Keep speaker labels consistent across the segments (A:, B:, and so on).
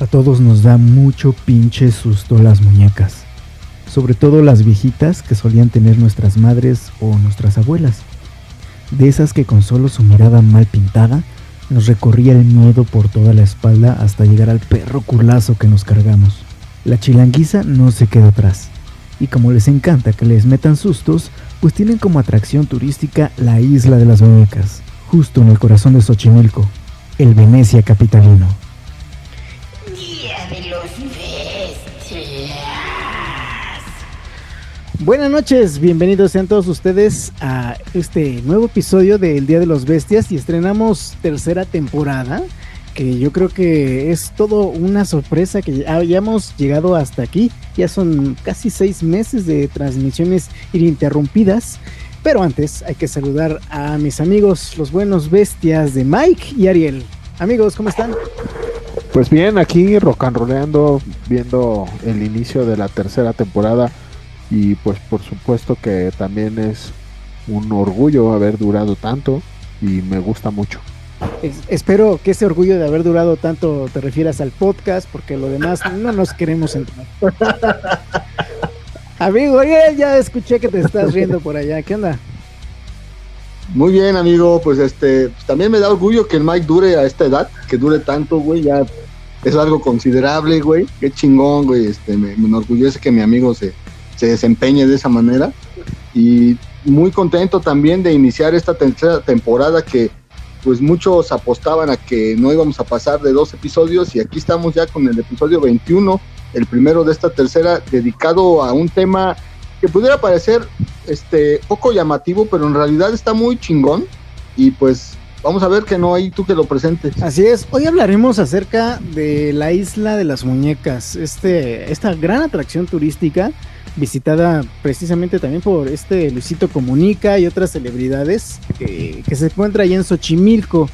A: A todos nos da mucho pinche susto las muñecas, sobre todo las viejitas que solían tener nuestras madres o nuestras abuelas, de esas que con solo su mirada mal pintada nos recorría el miedo por toda la espalda hasta llegar al perro culazo que nos cargamos. La chilanguiza no se queda atrás, y como les encanta que les metan sustos, pues tienen como atracción turística la isla de las muñecas, justo en el corazón de Xochimilco, el Venecia capitalino. Buenas noches, bienvenidos sean todos ustedes a este nuevo episodio del Día de los Bestias y estrenamos tercera temporada, que yo creo que es todo una sorpresa que hayamos llegado hasta aquí. Ya son casi seis meses de transmisiones ininterrumpidas. Pero antes hay que saludar a mis amigos, los buenos bestias de Mike y Ariel. Amigos, ¿cómo están?
B: Pues bien, aquí rock and rollando, viendo el inicio de la tercera temporada y pues por supuesto que también es un orgullo haber durado tanto y me gusta mucho.
A: espero que ese orgullo de haber durado tanto te refieras al podcast, porque lo demás no nos queremos entrar. amigo, ya, ya escuché que te estás riendo por allá. ¿Qué onda?
C: Muy bien, amigo. Pues este, pues, también me da orgullo que el Mike dure a esta edad, que dure tanto, güey. Ya es algo considerable, güey. Qué chingón, güey. Este, me enorgullece que mi amigo se, se desempeñe de esa manera. Y muy contento también de iniciar esta tercera temporada que pues muchos apostaban a que no íbamos a pasar de dos episodios y aquí estamos ya con el episodio 21, el primero de esta tercera, dedicado a un tema que pudiera parecer este poco llamativo, pero en realidad está muy chingón y pues vamos a ver que no hay tú que lo presentes.
A: Así es, hoy hablaremos acerca de la isla de las muñecas, este, esta gran atracción turística visitada precisamente también por este Luisito Comunica y otras celebridades que, se encuentra ahí en Xochimilco.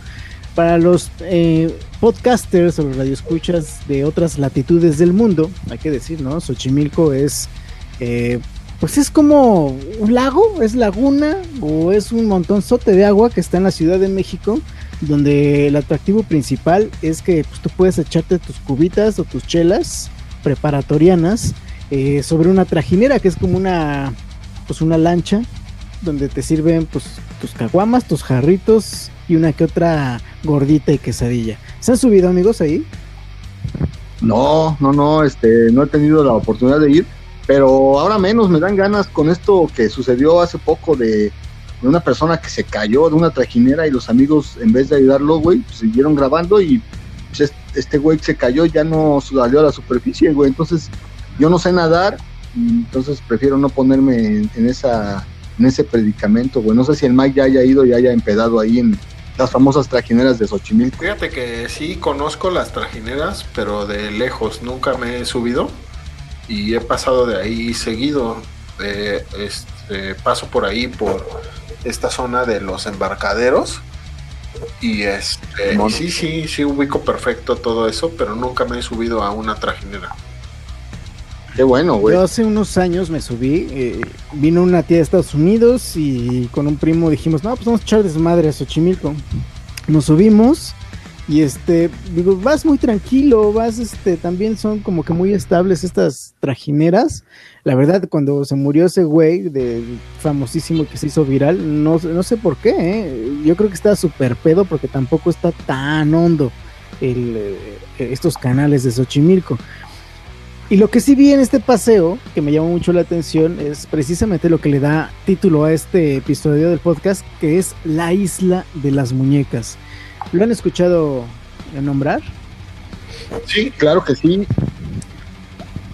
A: Para los eh, podcasters o los radioescuchas de otras latitudes del mundo, hay que decir, ¿no? Xochimilco es, eh, pues es como un lago, es laguna o es un montonzote de agua que está en la Ciudad de México, donde el atractivo principal es que pues, tú puedes echarte tus cubitas o tus chelas preparatorianas eh, sobre una trajinera que es como una pues una lancha donde te sirven pues tus caguamas, tus jarritos y una que otra gordita y quesadilla. ¿Se han subido amigos ahí?
C: No, no, no, este, no he tenido la oportunidad de ir, pero ahora menos me dan ganas con esto que sucedió hace poco de, una persona que se cayó de una trajinera y los amigos en vez de ayudarlo, güey, pues, siguieron grabando y pues, este güey se cayó ya no salió a la superficie, güey, entonces yo no sé nadar, entonces prefiero no ponerme en, esa en ese predicamento, güey. No sé si el Mike ya haya ido y haya empedado ahí en las famosas trajineras de Xochimilco.
B: Fíjate que sí conozco las trajineras, pero de lejos nunca me he subido y he pasado de ahí seguido. este, paso por ahí por esta zona de los embarcaderos y este sí sí sí ubico perfecto todo eso, pero nunca me he subido a una trajinera.
C: Qué bueno, güey.
A: Yo hace unos años me subí, eh, vino una tía de Estados Unidos y con un primo dijimos, no, pues vamos a echar desmadre a Xochimilco. Nos subimos y este, digo, vas muy tranquilo, vas, este, también son como que muy estables estas trajineras. La verdad, cuando se murió ese güey de famosísimo que se hizo viral, no, no sé por qué, ¿eh? yo creo que está súper pedo porque tampoco está tan hondo el, eh, estos canales de Xochimilco. Y lo que sí vi en este paseo, que me llamó mucho la atención, es precisamente lo que le da título a este episodio del podcast, que es La Isla de las Muñecas. ¿Lo han escuchado nombrar?
C: Sí, claro que sí.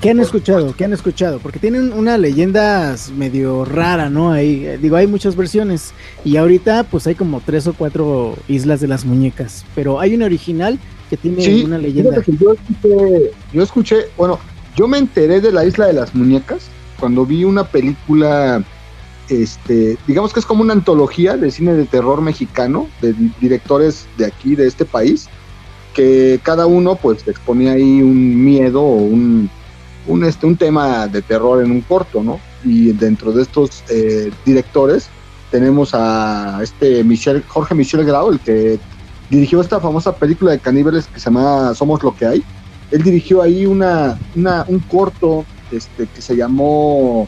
A: ¿Qué han escuchado? ¿Qué han escuchado? Porque tienen una leyenda medio rara, ¿no? Ahí, eh, digo, hay muchas versiones. Y ahorita, pues hay como tres o cuatro islas de las muñecas. Pero hay una original que tiene una leyenda.
C: Yo escuché, yo escuché, bueno, yo me enteré de la isla de las muñecas cuando vi una película, este, digamos que es como una antología de cine de terror mexicano, de directores de aquí, de este país, que cada uno pues exponía ahí un miedo o un, este, un tema de terror en un corto, ¿no? Y dentro de estos eh, directores tenemos a este Michel, Jorge Michel Grau, el que dirigió esta famosa película de caníbales que se llama Somos lo que hay él dirigió ahí una, una un corto este, que se llamó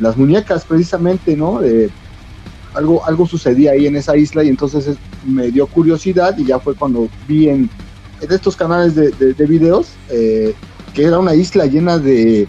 C: Las Muñecas, precisamente, ¿no? De, algo, algo sucedía ahí en esa isla y entonces me dio curiosidad y ya fue cuando vi en, estos canales de, de, videos eh, que era una isla llena de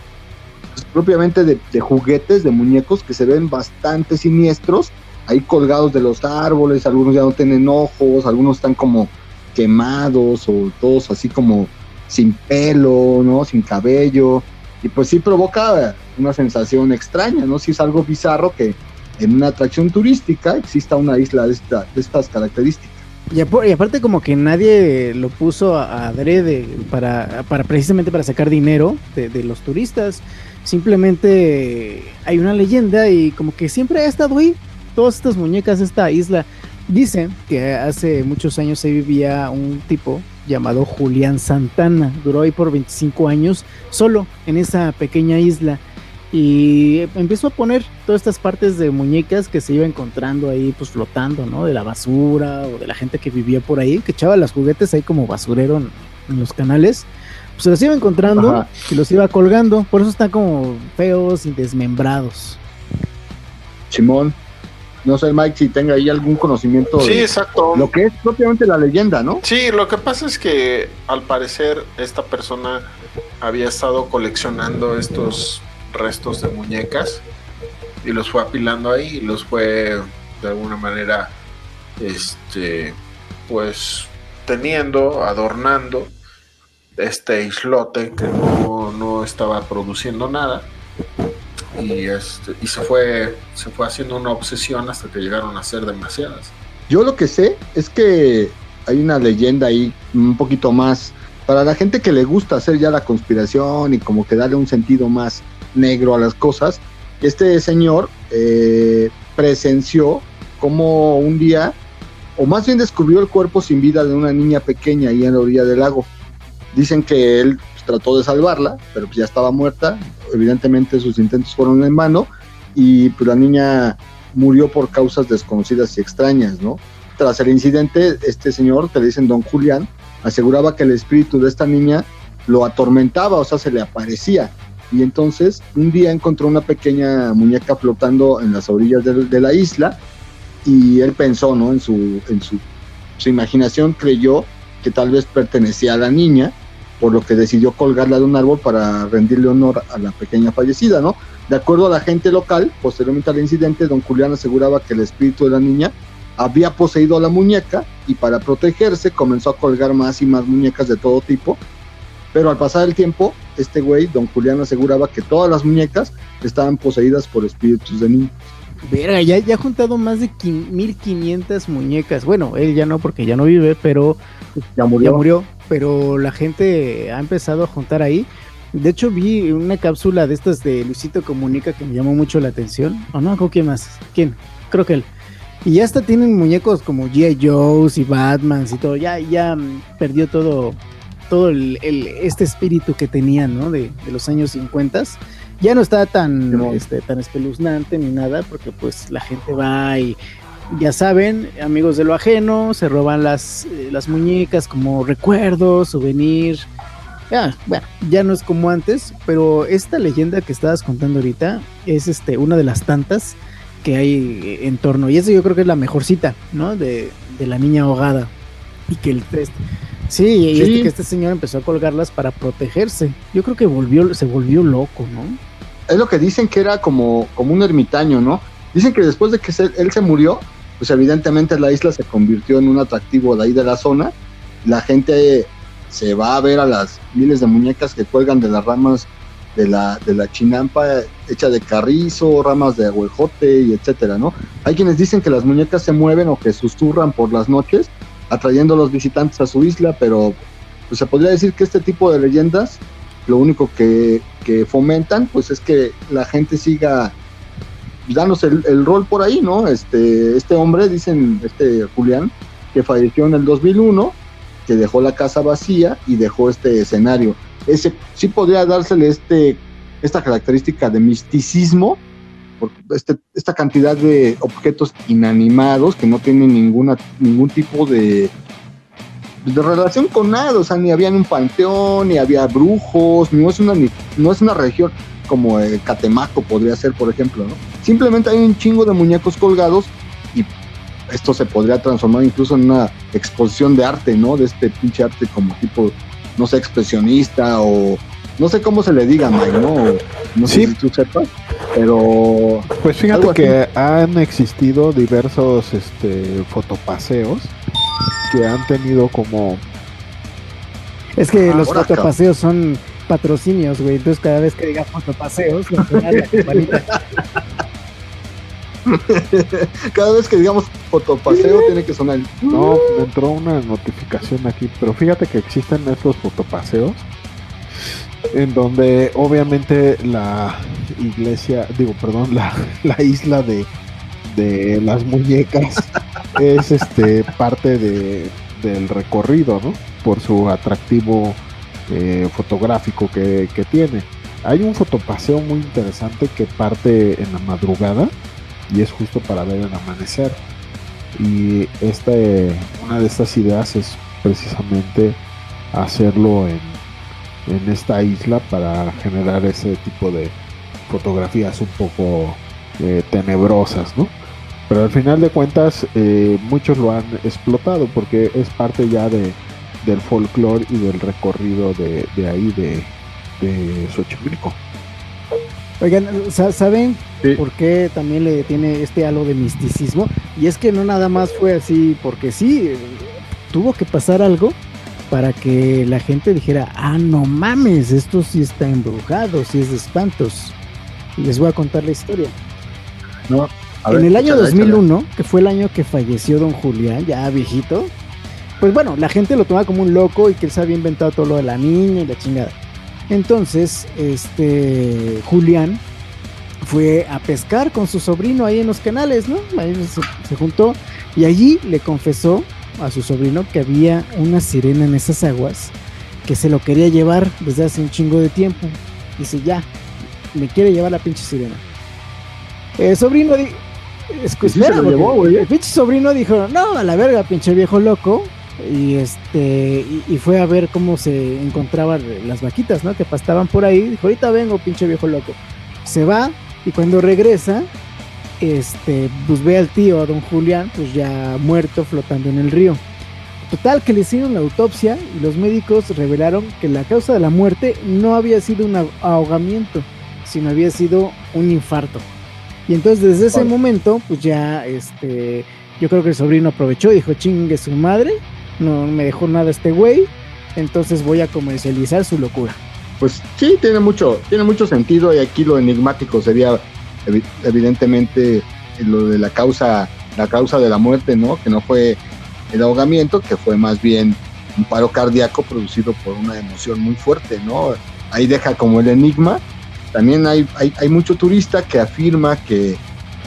C: pues, propiamente de, de, juguetes, de muñecos que se ven bastante siniestros, ahí colgados de los árboles, algunos ya no tienen ojos, algunos están como quemados o todos así como sin pelo, ¿no? Sin cabello. Y pues sí provoca una sensación extraña, ¿no? Si es algo bizarro que en una atracción turística exista una isla de, de estas características.
A: Y, aparte como que nadie lo puso a, adrede para, para precisamente para sacar dinero de, de, los turistas. Simplemente hay una leyenda y como que siempre ha estado ahí. Todas estas muñecas, esta isla. Dicen que hace muchos años se vivía un tipo llamado Julián Santana. Duró ahí por 25 años solo en esa pequeña isla y empezó a poner todas estas partes de muñecas que se iba encontrando ahí pues flotando, ¿no? De la basura o de la gente que vivía por ahí, que echaba los juguetes ahí como basurero en, los canales, pues se los iba encontrando y los iba colgando, por eso están como feos y desmembrados.
C: Simón, no sé Mike si tenga ahí algún conocimiento
B: sí, exacto.
C: lo que es propiamente la leyenda, ¿no?
B: Sí, lo que pasa es que al parecer esta persona había estado coleccionando estos restos de muñecas y los fue apilando ahí y los fue de alguna manera este pues teniendo, adornando este islote que no, no estaba produciendo nada y este y se fue se fue haciendo una obsesión hasta que llegaron a ser demasiadas.
C: Yo lo que sé es que hay una leyenda ahí un poquito más para la gente que le gusta hacer ya la conspiración y como que darle un sentido más negro a las cosas. Este señor eh, presenció como un día, o más bien descubrió el cuerpo sin vida de una niña pequeña ahí en la orilla del lago. Dicen que él trató de salvarla, pero pues ya estaba muerta. Evidentemente sus intentos fueron en vano y pues la niña murió por causas desconocidas y extrañas, ¿no? Tras el incidente, este señor, que le dicen don Julián, aseguraba que el espíritu de esta niña lo atormentaba, o sea, se le aparecía y entonces un día encontró una pequeña muñeca flotando en las orillas de, la isla y él pensó, ¿no? En, su, en su, su, imaginación creyó que tal vez pertenecía a la niña, por lo que decidió colgarla de un árbol para rendirle honor a la pequeña fallecida, ¿no? De acuerdo a la gente local, posteriormente al incidente, don Julián aseguraba que el espíritu de la niña había poseído a la muñeca y para protegerse comenzó a colgar más y más muñecas de todo tipo pero al pasar el tiempo, este güey, don Julián, aseguraba que todas las muñecas estaban poseídas por espíritus de niños.
A: Verga, ya, ya ha juntado más de 1500 muñecas. Bueno, él ya no, porque ya no vive, pero ya murió. ya murió. Pero la gente ha empezado a juntar ahí. De hecho, vi una cápsula de estas de Luisito Comunica que me llamó mucho la atención. ¿O no? ¿Quién más? ¿Quién? Creo que él. Y ya hasta tienen muñecos como G.I. Joe's y Batman y todo. Ya, ya perdió todo todo el, este espíritu que tenían, ¿no? De, los años 50. Ya no está tan, este, tan espeluznante ni nada, porque pues la gente va y ya saben, amigos de lo ajeno, se roban las, eh, las muñecas como recuerdos, souvenir. Ya, bueno, ya no es como antes, pero esta leyenda que estabas contando ahorita es este, una de las tantas que hay en torno. Y eso yo creo que es la mejor cita, ¿no? De, de la niña ahogada. Y que el, Sí, y Este, que este señor empezó a colgarlas para protegerse. Yo creo que volvió, se volvió loco, ¿no?
C: Es lo que dicen que era como, como un ermitaño, ¿no? Dicen que después de que él se murió, pues evidentemente la isla se convirtió en un atractivo de ahí de la zona. La gente se va a ver a las miles de muñecas que cuelgan de las ramas de la, de la chinampa hecha de carrizo, ramas de aguejote y etcétera, ¿no? Hay quienes dicen que las muñecas se mueven o que susurran por las noches atrayendo a los visitantes a su isla, pero pues, se podría decir que este tipo de leyendas lo único que, fomentan pues es que la gente siga dándose el, rol por ahí, ¿no? Este, este hombre, dicen, este Julián, que falleció en el 2001, que dejó la casa vacía y dejó este escenario. Ese sí podría dársele este, esta característica de misticismo este, esta cantidad de objetos inanimados que no tienen ninguna, ningún tipo de, de relación con nada, o sea, ni había un panteón, ni había brujos, no es una, no es una región como Catemaco podría ser, por ejemplo, ¿no? Simplemente hay un chingo de muñecos colgados y esto se podría transformar incluso en una exposición de arte, ¿no? De este pinche arte como tipo, no sé, expresionista o no sé cómo se le diga, Mike, ¿no? No sé si tú sepas, pero...
D: Pues fíjate que han existido diversos este, fotopaseos que han tenido como...
A: Es que los fotopaseos son patrocinios, güey. Entonces cada vez que digas fotopaseos, la campanita.
C: Cada vez que digamos fotopaseo tiene que sonar.
D: No, me entró una notificación aquí, pero fíjate que existen estos fotopaseos en donde obviamente la iglesia, digo, perdón, la, la isla de, de las muñecas es este parte de, del recorrido, ¿no? Por su atractivo eh, fotográfico que, tiene. Hay un fotopaseo muy interesante que parte en la madrugada y es justo para ver el amanecer. Y este, una de estas ideas es precisamente hacerlo en, en esta isla para generar ese tipo de fotografías un poco eh, tenebrosas, ¿no? Pero al final de cuentas eh, muchos lo han explotado porque es parte ya de, del folclore y del recorrido de, ahí de, de Xochimilco.
A: Oigan, ¿saben por qué también le tiene este halo de misticismo? Y es que no nada más fue así porque sí, tuvo que pasar algo para que la gente dijera, ah, no mames, esto sí está embrujado, sí es de espantos. Y les voy a contar la historia. No, en el año 2001, que fue el año que falleció don Julián, ya viejito, pues bueno, la gente lo tomaba como un loco y que él se había inventado todo lo de la niña y la chingada. Entonces, este Julián fue a pescar con su sobrino ahí en los canales, ¿no? Ahí se, juntó y allí le confesó a su sobrino que había una sirena en esas aguas que se lo quería llevar desde hace un chingo de tiempo. Dice, ya, me quiere llevar la pinche sirena. El sobrino dijo, el pinche sobrino dijo, no, a la verga, pinche viejo loco, y este y, fue a ver cómo se encontraban las vaquitas, ¿no? Que pastaban por ahí. Dijo, ahorita vengo, pinche viejo loco. Se va y cuando regresa, este, pues ve al tío, a don Julián, pues ya muerto flotando en el río. Total que le hicieron la autopsia y los médicos revelaron que la causa de la muerte no había sido un ahogamiento, sino había sido un infarto. Y entonces desde ese momento, pues ya este, yo creo que el sobrino aprovechó y dijo, chingue su madre, no me dejó nada este güey, entonces voy a comercializar su locura.
C: Pues sí, tiene mucho, tiene mucho sentido y aquí lo enigmático sería evidentemente lo de la causa, la causa de la muerte, ¿no? Que no fue el ahogamiento, que fue más bien un paro cardíaco producido por una emoción muy fuerte, ¿no? Ahí deja como el enigma. También hay, hay, hay mucho turista que afirma que,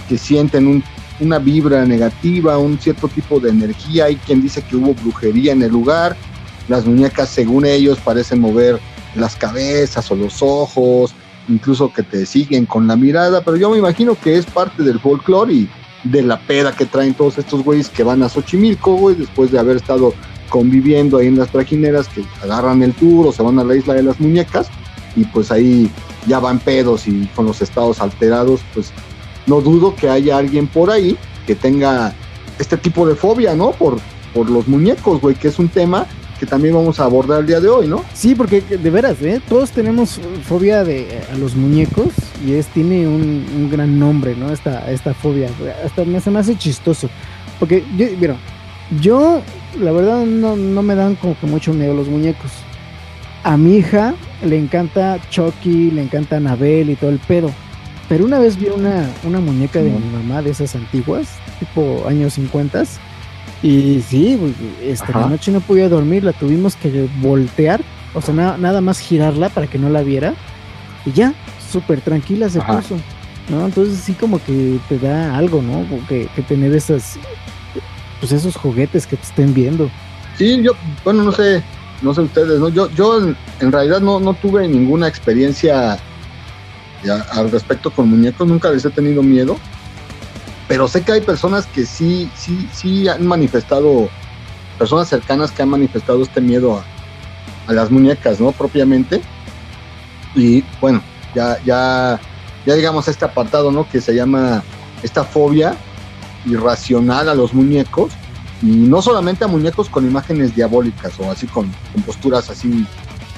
C: que sienten un una vibra negativa, un cierto tipo de energía. Hay quien dice que hubo brujería en el lugar. Las muñecas, según ellos, parecen mover las cabezas o los ojos, incluso que te siguen con la mirada. Pero yo me imagino que es parte del folclore y de la peda que traen todos estos güeyes que van a Xochimilco, güey, después de haber estado conviviendo ahí en las trajineras, que agarran el tour o se van a la isla de las muñecas y pues ahí ya van pedos y con los estados alterados, pues no dudo que haya alguien por ahí que tenga este tipo de fobia, ¿no? Por, por los muñecos, güey, que es un tema que también vamos a abordar el día de hoy, ¿no?
A: Sí, porque de veras, ¿eh? todos tenemos fobia de, a los muñecos y es tiene un, gran nombre, ¿no? Esta, esta fobia. Hasta me, se me hace chistoso. Porque, yo, mira, yo, la verdad, no, no me dan como que mucho miedo los muñecos. A mi hija le encanta Chucky, le encanta Anabel y todo el pedo. Pero una vez vi una, una muñeca de mi mamá de esas antiguas, tipo años 50. Y sí, esta noche no podía dormir, la tuvimos que voltear, o sea, nada más girarla para que no la viera. Y ya, súper tranquila se puso. ¿no? Entonces sí como que te da algo, ¿no? Que, que tener esas, pues esos juguetes que te estén viendo.
C: Sí, yo, bueno, no sé, no sé ustedes, ¿no? Yo, yo en, realidad no, no tuve ninguna experiencia al respecto con muñecos, nunca les he tenido miedo, pero sé que hay personas que sí, sí, sí han manifestado personas cercanas que han manifestado este miedo a, a las muñecas, ¿no? Propiamente. Y bueno, ya, ya, ya digamos este apartado, ¿no? Que se llama esta fobia irracional a los muñecos. Y no solamente a muñecos con imágenes diabólicas o así con, con posturas así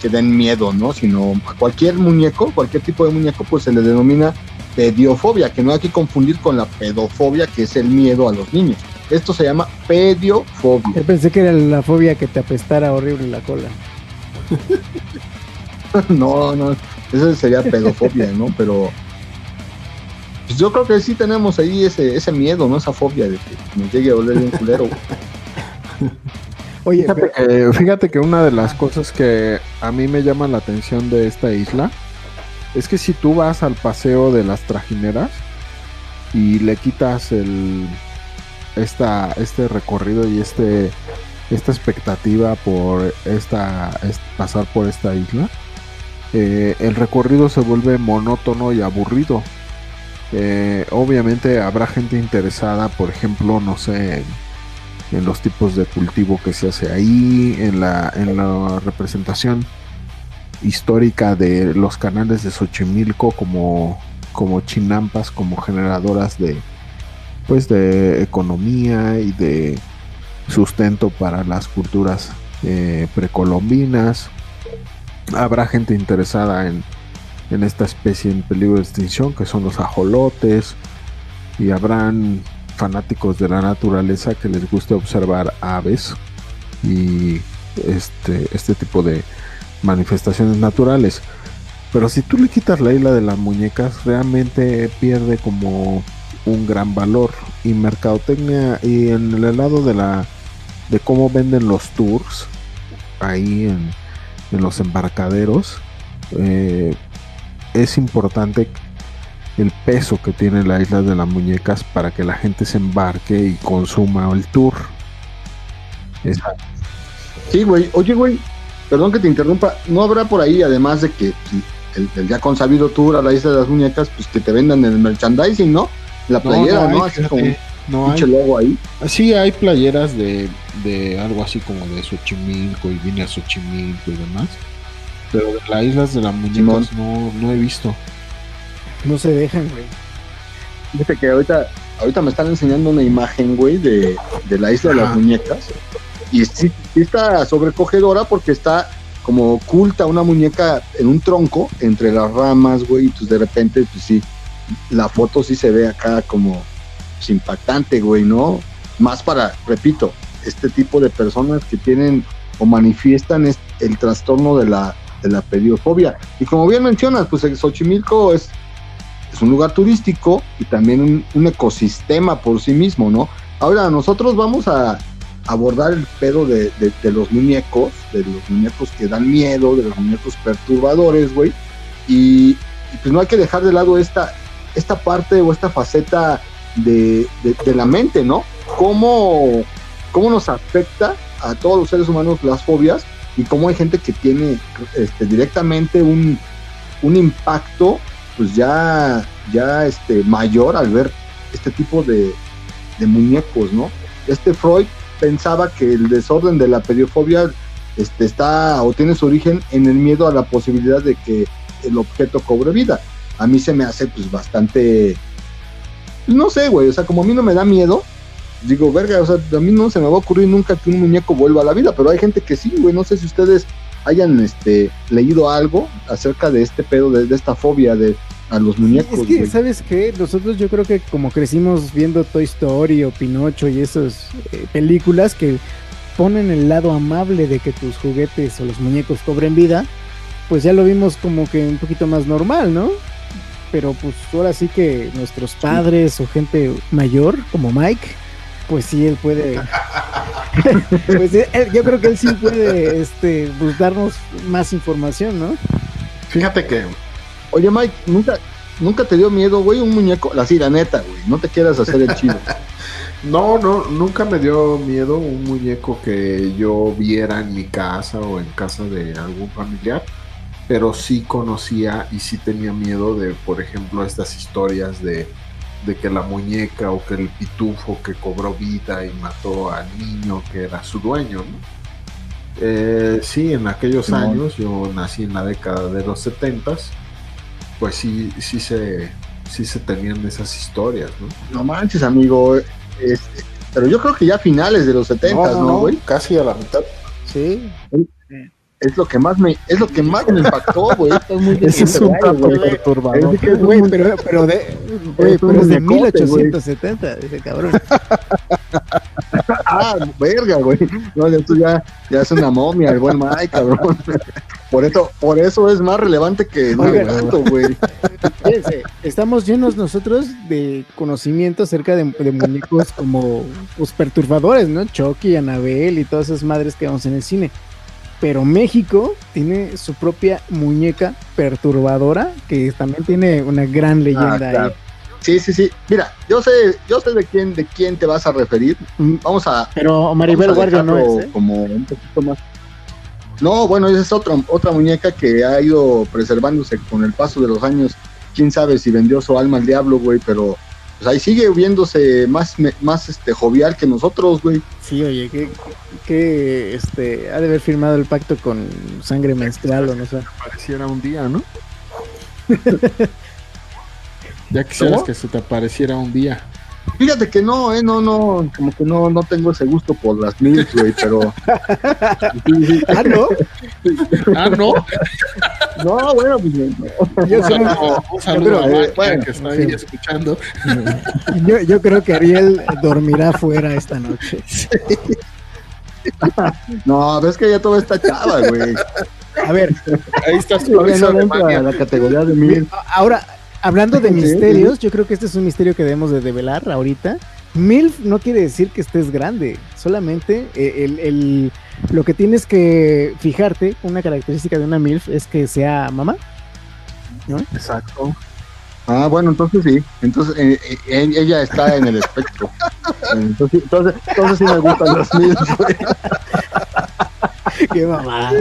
C: que den miedo, ¿no? Sino a cualquier muñeco, cualquier tipo de muñeco, pues se le denomina pediofobia, que no hay que confundir con la pedofobia, que es el miedo a los niños. Esto se llama pediofobia.
A: Yo pensé que era la fobia que te apestara horrible la cola.
C: no, no, eso sería pedofobia, ¿no? Pero pues yo creo que sí tenemos ahí ese, ese miedo, ¿no? Esa fobia de que nos llegue a oler un culero.
A: Oye,
D: Fíjate que, fíjate que una de las cosas que a mí me llama la atención de esta isla es que si tú vas al paseo de las trajineras y le quitas el esta este recorrido y este esta expectativa por esta es- pasar por esta isla eh, el recorrido se vuelve monótono y aburrido. Eh, obviamente habrá gente interesada por ejemplo no sé en, en los tipos de cultivo que se hace ahí en la en la representación histórica de los canales de Xochimilco como, como chinampas, como generadoras de pues de economía y de sustento para las culturas eh, precolombinas. Habrá gente interesada en, en esta especie en peligro de extinción que son los ajolotes y habrán fanáticos de la naturaleza que les guste observar aves y este, este tipo de, manifestaciones naturales. Pero si tú le quitas la isla de las muñecas, realmente pierde como un gran valor. Y mercadotecnia, y en el lado de la de cómo venden los tours, ahí en, en los embarcaderos, eh, es importante el peso que tiene la isla de las muñecas para que la gente se embarque y consuma el tour. Es-
C: Sí, güey. Oye, güey, perdón que te interrumpa. ¿No habrá por ahí, además de que pues, el, el ya consabido tour a la isla de las muñecas, pues que te vendan el merchandising, ¿no? La playera, ¿no?
D: hay,
C: Así como
D: no hay.
C: logo ahí.
D: Sí, hay playeras de, de algo así como de Xochimilco y vine a Xochimilco y demás. Pero de las islas de las muñecas no, no he visto.
A: No se dejan, güey.
C: Fíjate que ahorita, ahorita me están enseñando una imagen, güey, de, de la isla de las muñecas. Y sí, sí está sobrecogedora porque está como oculta una muñeca en un tronco entre las ramas, güey. Y pues de repente, pues sí, la foto sí se ve acá como pues, impactante, güey, ¿no? Más para, repito, este tipo de personas que tienen o manifiestan es- el trastorno de la, de la pediofobia. Y como bien mencionas, pues el Xochimilco es es un lugar turístico y también un, ecosistema por sí mismo, ¿no? Ahora, nosotros vamos a abordar el pedo de, los muñecos, de los muñecos que dan miedo, de los muñecos perturbadores, güey. Y, pues no hay que dejar de lado esta, esta parte o esta faceta de, de- de la mente, ¿no? ¿Cómo, ¿Cómo nos afecta a todos los seres humanos las fobias y cómo hay gente que tiene este, directamente un, un impacto pues ya, ya este, mayor al ver este tipo de, muñecos, ¿no? Este Freud pensaba que el desorden de la pediofobia este, está o tiene su origen en el miedo a la posibilidad de que el objeto cobre vida. A mí se me hace pues bastante, no sé, güey, o sea, como a mí no me da miedo, digo, verga, o sea, a mí no se me va a ocurrir nunca que un muñeco vuelva a la vida, pero hay gente que sí, güey, no sé si ustedes hayan este, leído algo acerca de este pedo, de, de esta fobia de a los muñecos.
A: Es que. ¿sabes qué? Nosotros yo creo que como crecimos viendo Toy Story o Pinocho y esas eh, películas que ponen el lado amable de que tus juguetes o los muñecos cobren vida, pues ya lo vimos como que un poquito más normal, ¿no? Pero pues ahora sí que nuestros padres o gente mayor como Mike, pues sí, él puede... pues él- yo creo que él sí puede este, pues, darnos más información, ¿no?
B: Fíjate que
C: Oye, Mike, ¿nunca, nunca te dio miedo, güey, un muñeco? Así, la neta, güey, no te quieras hacer el chido.
B: no, no, nunca me dio miedo un muñeco que yo viera en mi casa o en casa de algún familiar, pero sí conocía y sí tenía miedo de, por ejemplo, estas historias de de que la muñeca o que el pitufo que cobró vida y mató al niño que era su dueño. ¿no? Eh, sí, en aquellos años, yo nací en la década de los 70 pues sí, sí se, sí se tenían esas historias, ¿no?
C: No manches, amigo. pero yo creo que ya finales de los 70, ¿no, güey?
B: casi a la mitad.
A: Sí
C: es lo que más me es lo que más me impactó, güey.
A: Ese es un tanto perturbador. Güey, pero, pero de, güey, pero es de 1870, ese cabrón.
C: ah, verga, güey. No, esto ya, ya es una momia, el buen Mike, cabrón. Por eso, por eso es más relevante que no güey.
A: Estamos llenos nosotros de conocimiento acerca de, de muñecos como pues, perturbadores, ¿no? Chucky, Anabel y todas esas madres que vemos en el cine pero México tiene su propia muñeca perturbadora que también tiene una gran ah, leyenda ahí.
C: Sí, sí, sí. Mira, yo sé, yo sé de quién, de quién te vas a referir. Mm, vamos a.
A: Pero Maribel Guardia no es.
C: ¿eh? Como un poquito más. No, bueno, esa es otra, otra muñeca que ha ido preservándose con el paso de los años. Quién sabe si vendió su alma al diablo, güey, pero pues ahí sigue viéndose más, más este, jovial que nosotros, güey.
A: Sí, oye, que, que este, ha de haber firmado el pacto con sangre menstrual o no sé.
B: Pareciera un día, ¿no? ya quisieras que se te apareciera un día.
C: Fíjate que no, eh, no, no, como que no, no tengo ese gusto por las mil, güey, pero.
A: ah, no.
B: ah, no.
C: no, bueno, pues. No.
B: Yo saludo, un saludo a eh, bueno, que está ahí escuchando.
A: yo, yo creo que Ariel dormirá fuera esta noche.
C: no, ves que ya todo está chava, güey.
A: A ver,
B: ahí está su no
C: la categoría de mil.
A: Ahora, hablando de misterios, yo creo que este es un misterio que debemos de develar ahorita. MILF no quiere decir que estés grande, solamente eh, el, lo que tienes que fijarte, una característica de una MILF es que sea mamá.
C: ¿no? Exacto. Ah, bueno, entonces sí. Entonces eh, eh, ella está en el espectro. Entonces, entonces, entonces sí me gustan los MILF.
A: Qué mamá.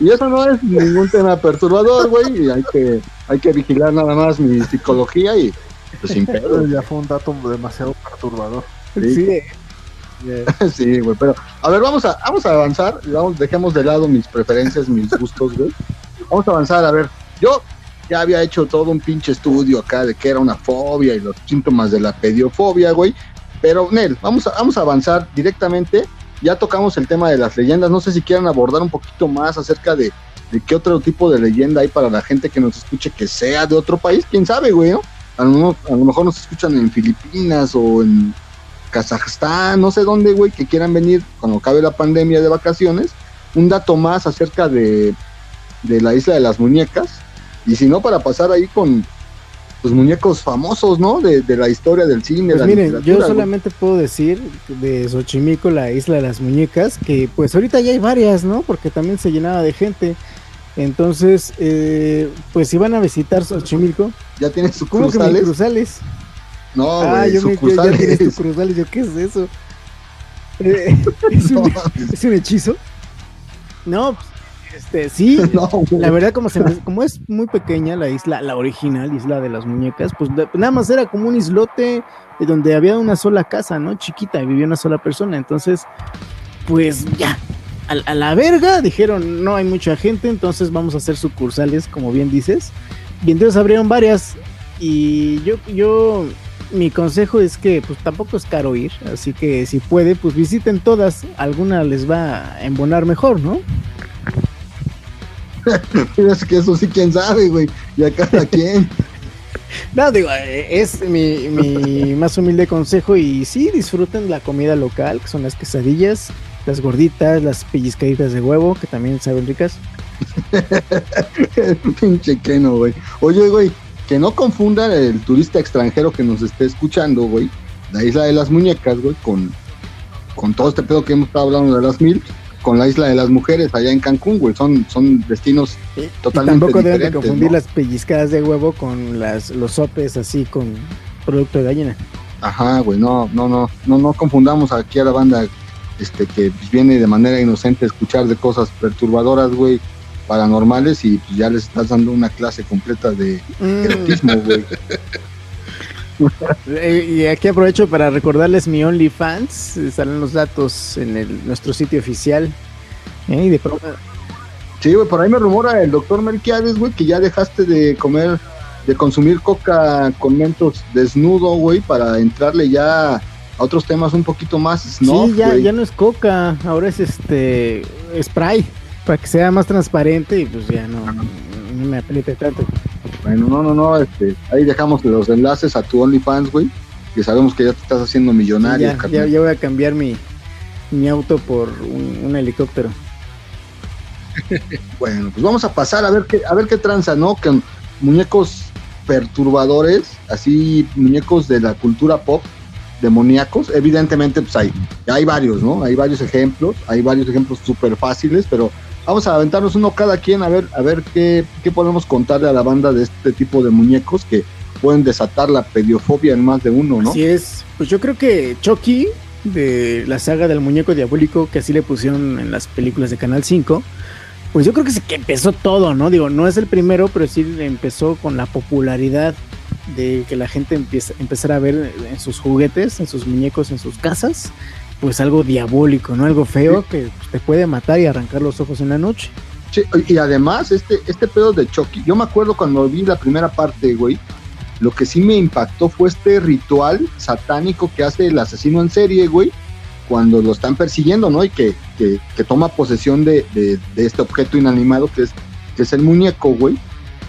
C: Y eso no es ningún tema perturbador, güey. Y hay que, hay que vigilar nada más mi psicología y pues sin pedo.
B: Ya fue un dato demasiado perturbador.
C: Sí. Sí, güey, pero a ver, vamos a, vamos a avanzar, vamos, dejemos de lado mis preferencias, mis gustos, güey. Vamos a avanzar, a ver, yo ya había hecho todo un pinche estudio acá de que era una fobia y los síntomas de la pediofobia, güey. Pero, Nel, vamos a, vamos a avanzar directamente ya tocamos el tema de las leyendas. No sé si quieran abordar un poquito más acerca de, qué otro tipo de leyenda hay para la gente que nos escuche que sea de otro país. Quién sabe, güey, ¿no? A lo, mejor nos escuchan en Filipinas o en Kazajstán, no sé dónde, güey, que quieran venir cuando acabe la pandemia de vacaciones. Un dato más acerca de, de la isla de las muñecas. Y si no, para pasar ahí con, los muñecos famosos, ¿no? De, la historia del cine.
A: Pues miren, yo solamente puedo decir de Xochimilco, la isla de las muñecas, que pues ahorita ya hay varias, ¿no? Porque también se llenaba de gente. Entonces, eh, pues si van a visitar Xochimilco.
C: ¿Ya tienes sus cruzales?
A: cruzales?
C: No, ah, yo me
A: ya tienes cruzales. Yo, ¿qué es eso? Eh, ¿es, un, ¿Es un hechizo? No, pues, este, sí, la verdad como, se como es muy pequeña la isla, la original isla de las muñecas, pues nada más era como un islote donde había una sola casa, ¿no? Chiquita y vivía una sola persona, entonces, pues ya, a, la verga dijeron, no hay mucha gente, entonces vamos a hacer sucursales, como bien dices, y entonces abrieron varias y yo, yo, mi consejo es que pues tampoco es caro ir, así que si puede, pues visiten todas, alguna les va a embonar mejor, ¿no?
C: es que eso sí, quién sabe, güey. Y a cada quien.
A: No, digo, eh, es mi, mi más humilde consejo y sí, disfruten la comida local, que son las quesadillas, las gorditas, las pellizcaditas de huevo, que también saben ricas.
C: Pinche queno, güey. Oye, güey, que no confundan el turista extranjero que nos esté escuchando, güey, la isla de las muñecas, güey, con, con todo este pedo que hemos estado hablando de las mil, con la isla de las mujeres allá en Cancún, güey. Son, son destinos totalmente
A: tampoco deben de confundir las pellizcadas de huevo con las, los sopes así con producto de gallina.
C: Ajá, güey, no, no, no, no, no confundamos aquí a la banda este que viene de manera inocente a escuchar de cosas perturbadoras, güey, paranormales y pues ya les estás dando una clase completa de mm. erotismo, güey.
A: Eh, y aquí aprovecho para recordarles mi OnlyFans. Salen los datos en el, nuestro sitio oficial. ¿eh? Y de pronto
C: Sí, güey, por ahí me rumora el doctor Melquiades, güey, que ya dejaste de comer, de consumir coca con mentos desnudo, güey, para entrarle ya a otros temas un poquito más
A: snob, Sí, ya, ya no es coca, ahora es este spray, para que sea más transparente y pues ya no, no me apriete tanto.
C: Bueno, no, no, no, este, ahí dejamos los enlaces a tu OnlyFans, güey, que sabemos que ya te estás haciendo millonario.
A: Ya, ya, voy a cambiar mi, mi auto por un helicóptero.
C: bueno, pues vamos a pasar a ver qué, a ver qué tranza, ¿no? Con muñecos perturbadores, así muñecos de la cultura pop, demoníacos. Evidentemente, pues hay, hay varios, ¿no? Hay varios ejemplos, hay varios ejemplos súper fáciles, pero vamos a aventarnos uno cada quien a ver, a ver qué, qué podemos contarle a la banda de este tipo de muñecos que pueden desatar la pediofobia en más de uno, ¿no?
A: Así es. Pues yo creo que Chucky, de la saga del muñeco diabólico, que así le pusieron en las películas de Canal 5, pues yo creo que es que empezó todo, ¿no? Digo, no es el primero, pero sí empezó con la popularidad de que la gente empieza, empezara a ver en sus juguetes, en sus muñecos, en sus casas, pues algo diabólico, ¿no? Algo feo que te puede matar y arrancar los ojos en la noche.
C: Sí, y además, este, este pedo de Chucky, yo me acuerdo cuando vi la primera parte, güey, lo que sí me impactó fue este ritual satánico que hace el asesino en serie, güey, cuando lo están persiguiendo, ¿no? Y que, toma posesión de, este objeto inanimado que es, que es el muñeco, güey.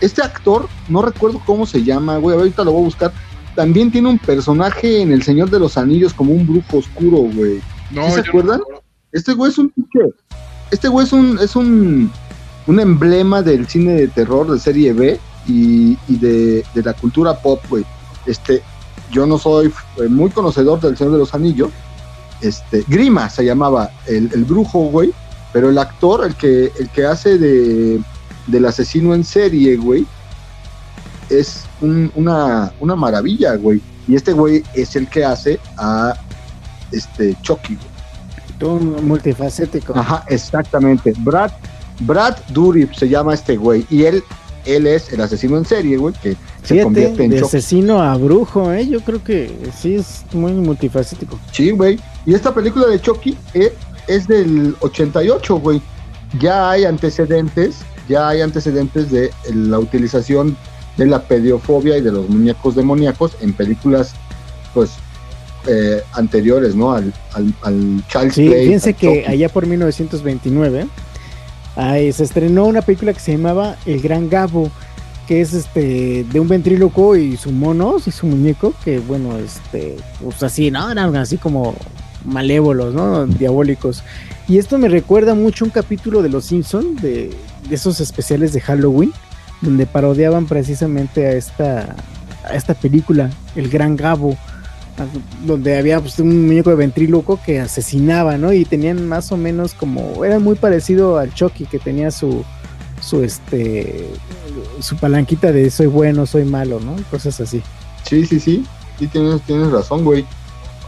C: Este actor, no recuerdo cómo se llama, güey, ahorita lo voy a buscar. También tiene un personaje en El Señor de los Anillos como un brujo oscuro, güey. No, ¿Se acuerdan? este güey es un Este güey es un, es un, un emblema del cine de terror de serie B y, de, de la cultura pop, güey. Este, yo no soy eh, muy conocedor del Señor de los Anillos, este, Grima se llamaba el, brujo, güey, pero el actor, el que, el que hace de, del asesino en serie, güey, es una, una maravilla, güey. Y este güey es el que hace a este Chucky,
A: Todo multifacético.
C: Ajá, exactamente. Brad, Brad Dourif se llama este güey. Y él, él es el asesino en serie, güey, que
A: se convierte en de asesino a brujo, ¿eh? Yo creo que sí es muy multifacético.
C: Sí, güey. Y esta película de Chucky eh, es del 88, güey. Ya hay antecedentes, ya hay antecedentes de la utilización de la pediofobia y de los muñecos demoníacos en películas, pues, eh, anteriores, ¿no? Al, al, al
A: sí, Fíjense que allá por 1929 se estrenó una película que se llamaba El Gran Gabo que es este de un ventríloco y su mono y su muñeco, que bueno, este, pues así, ¿no? Eran así como malévolos, ¿no? Diabólicos. Y esto me recuerda mucho un capítulo de Los Simpson de, esos especiales de Halloween, donde parodiaban precisamente a esta, a esta película, El Gran Gabo, donde había pues, un muñeco de ventríloco que asesinaba, ¿no? Y tenían más o menos como, era muy parecido al Chucky, que tenía su, su este su palanquita de soy bueno, soy malo, ¿no? Cosas así.
C: Sí, sí, sí. Sí, tienes, tienes razón, güey.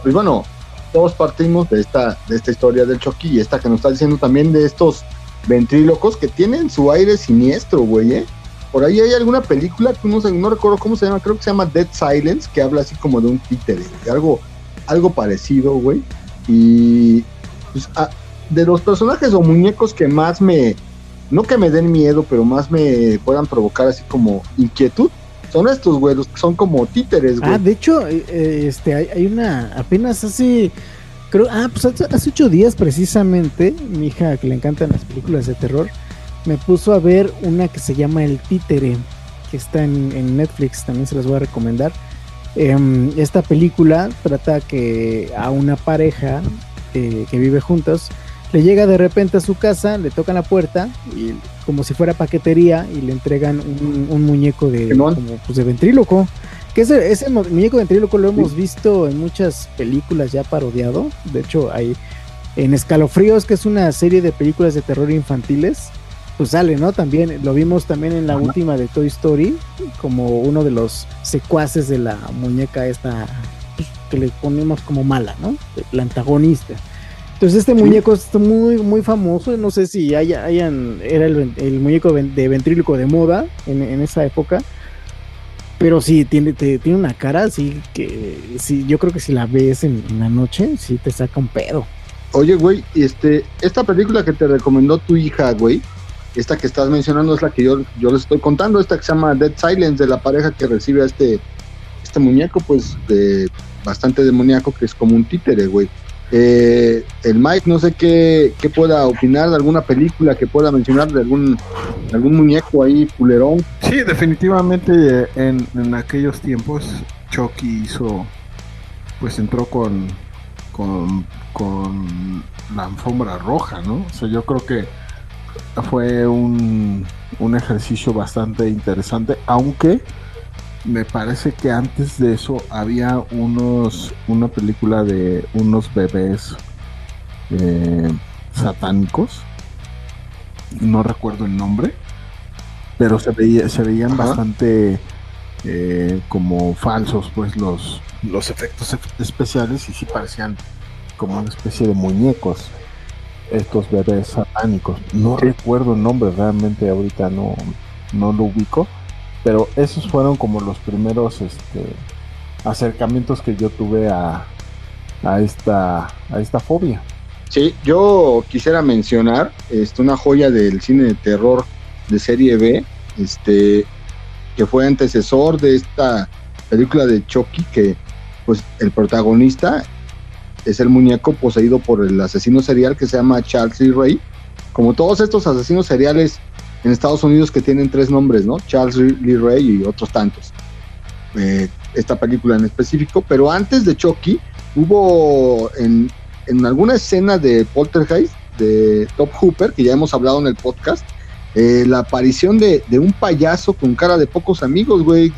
C: Pues bueno, todos partimos de esta, de esta historia del Chucky y esta que nos está diciendo también de estos ventrílocos que tienen su aire siniestro, güey, ¿eh? Por ahí hay alguna película que no, sé, no recuerdo cómo se llama, creo que se llama Dead Silence, que habla así como de un títere, algo, algo parecido, güey. Y pues, ah, de los personajes o muñecos que más me, no que me den miedo, pero más me puedan provocar así como inquietud, son estos, güey, son como títeres, güey.
A: Ah, de hecho, eh, eh, este, hay, una, apenas hace, creo, ah, pues hace, ocho días precisamente, mi hija que le encantan las películas de terror, me puso a ver una que se llama El Títere, que está en, Netflix, también se las voy a recomendar. Em, esta película trata que a una pareja eh, que vive juntos, le llega de repente a su casa, le tocan la puerta y como si fuera paquetería y le entregan un, muñeco de, como, pues de ventríloco. Que ese, ese muñeco de ventríloco lo hemos visto en muchas películas ya parodiado. De hecho, hay en Escalofríos, que es una serie de películas de terror infantiles, pues sale, ¿no? También lo vimos también en la última de Toy Story, como uno de los secuaces de la muñeca esta pues, que le ponemos como mala, ¿no? La antagonista. Entonces este muñeco es muy, muy famoso. No sé si haya, hayan, era el, muñeco de ventríloco de moda en, esa época. Pero sí, tiene, te- tiene una cara así que sí, yo creo que si la ves en, en la noche, sí te saca un pedo.
C: Oye, güey, este, esta película que te recomendó tu hija, güey, esta que estás mencionando es la que yo, yo les estoy contando, esta que se llama Dead Silence, de la pareja que recibe a este, este muñeco, pues, de, bastante demoníaco, que es como un títere, güey. Eh, el Mike, no sé qué, qué pueda opinar de alguna película que pueda mencionar de algún, algún muñeco ahí, culerón.
D: Sí, definitivamente en, en aquellos tiempos Chucky hizo, pues entró con, con, con la alfombra roja, ¿no? O sea, yo creo que fue un, un ejercicio bastante interesante, aunque me parece que antes de eso había unos una película de unos bebés eh, satánicos, no recuerdo el nombre, pero se veía, se veían
C: Ajá.
D: bastante eh, como falsos pues los, los efectos ef- especiales y sí parecían como una especie de muñecos estos bebés satánicos. No recuerdo el nombre realmente ahorita no, no lo ubico pero esos fueron como los primeros este acercamientos que yo tuve a, a esta a esta fobia.
C: Sí, yo quisiera mencionar este, una joya del cine de terror de serie B, este, que fue antecesor de esta película de Chucky, que pues el protagonista es el muñeco poseído por el asesino serial que se llama Charles Lee Ray. Como todos estos asesinos seriales en Estados Unidos que tienen tres nombres, ¿no? Charles Lee Ray y otros tantos. Eh, esta película en específico, pero antes de Chucky hubo en, en alguna escena de Poltergeist, de Top Hooper, que ya hemos hablado en el podcast, eh, la aparición de, de un payaso con cara de pocos amigos, güey,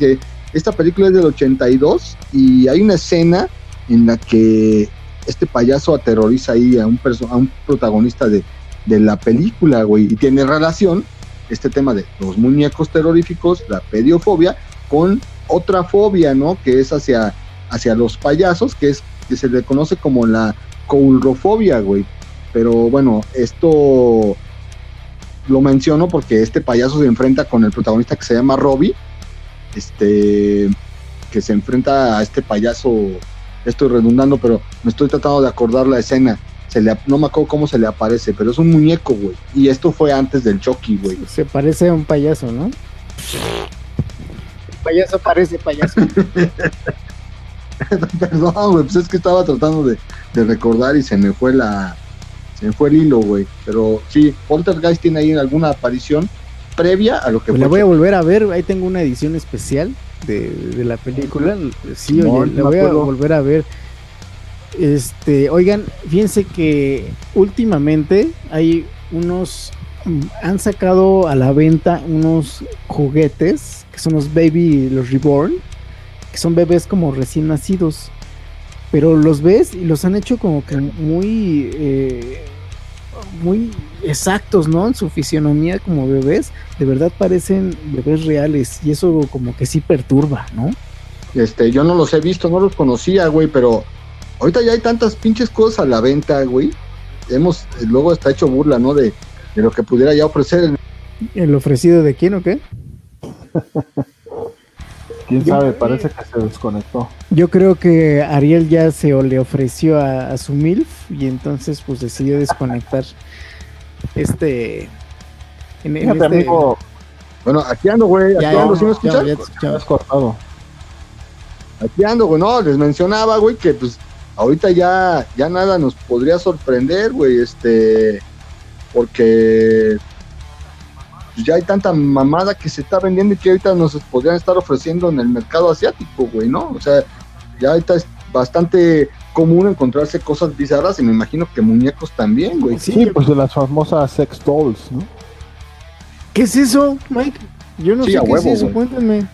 C: esta película es del 82 y hay una escena en la que este payaso aterroriza ahí a un, a un protagonista de, de la película, güey, y tiene relación este tema de los muñecos terroríficos, la pediofobia, con otra fobia, ¿no? Que es hacia, hacia los payasos, que es que se le conoce como la coulrofobia, güey. Pero bueno, esto lo menciono porque este payaso se enfrenta con el protagonista que se llama Robbie, este, que se enfrenta a este payaso, estoy redundando, pero me estoy tratando de acordar la escena. Se le, no me acuerdo cómo se le aparece, pero es un muñeco, güey. Y esto fue antes del Chucky, güey.
A: Se parece a un payaso, ¿no? Payaso parece payaso.
C: Perdón, güey, pues es que estaba tratando de, de recordar y se me fue la. Se me fue el hilo, güey. Pero sí, Poltergeist tiene ahí alguna aparición previa a lo que
A: Pues
C: fue.
A: la voy a volver a ver, ahí tengo una edición especial de, de la película. Sí,
D: No,
A: oye,
D: no
A: la voy a volver a ver. Este, oigan, fíjense que últimamente hay unos han sacado a la venta unos juguetes que son los baby los reborn, que son bebés como recién nacidos. Pero los ves y los han hecho como que muy eh, muy exactos, ¿no? En su fisionomía como bebés, de verdad parecen bebés reales y eso como que sí perturba, ¿no?
C: Este, yo no los he visto, no los conocía, güey, pero ahorita ya hay tantas pinches cosas a la venta, güey. Hemos, eh, luego está hecho burla, ¿no? De, de lo que pudiera ya ofrecer el
A: ¿El ofrecido de quién o qué?
D: quién
A: Yo-
D: sabe parece que se desconectó
A: Yo creo que Ariel ya se o le ofreció a, a su MILF y entonces pues decidió desconectar este... En, en
D: Fíjate,
A: este-
D: amigo,
C: Bueno, aquí ando, güey, aquí
A: Ya,
C: ando, ¿sí me
A: ya,
C: escuchan?
A: ya
D: has cortado.
C: Aquí ando, güey, no, les mencionaba, güey, que pues ahorita ya, ya nada nos podría sorprender, güey, este, porque pues, ya hay tanta mamada que se está vendiendo y que ahorita nos podrían estar ofreciendo en el mercado asiático, güey, ¿no? O sea, ya ahorita es bastante común encontrarse cosas bizarras y me imagino que muñecos también, güey.
A: Sí,
D: Sí, pues de las famosas sex dolls, ¿no?
A: ¿Qué es eso, Mike? Yo no
C: Sí,
A: sé
C: a
A: qué
C: huevo,
A: es eso,
C: güey.
A: cuéntame.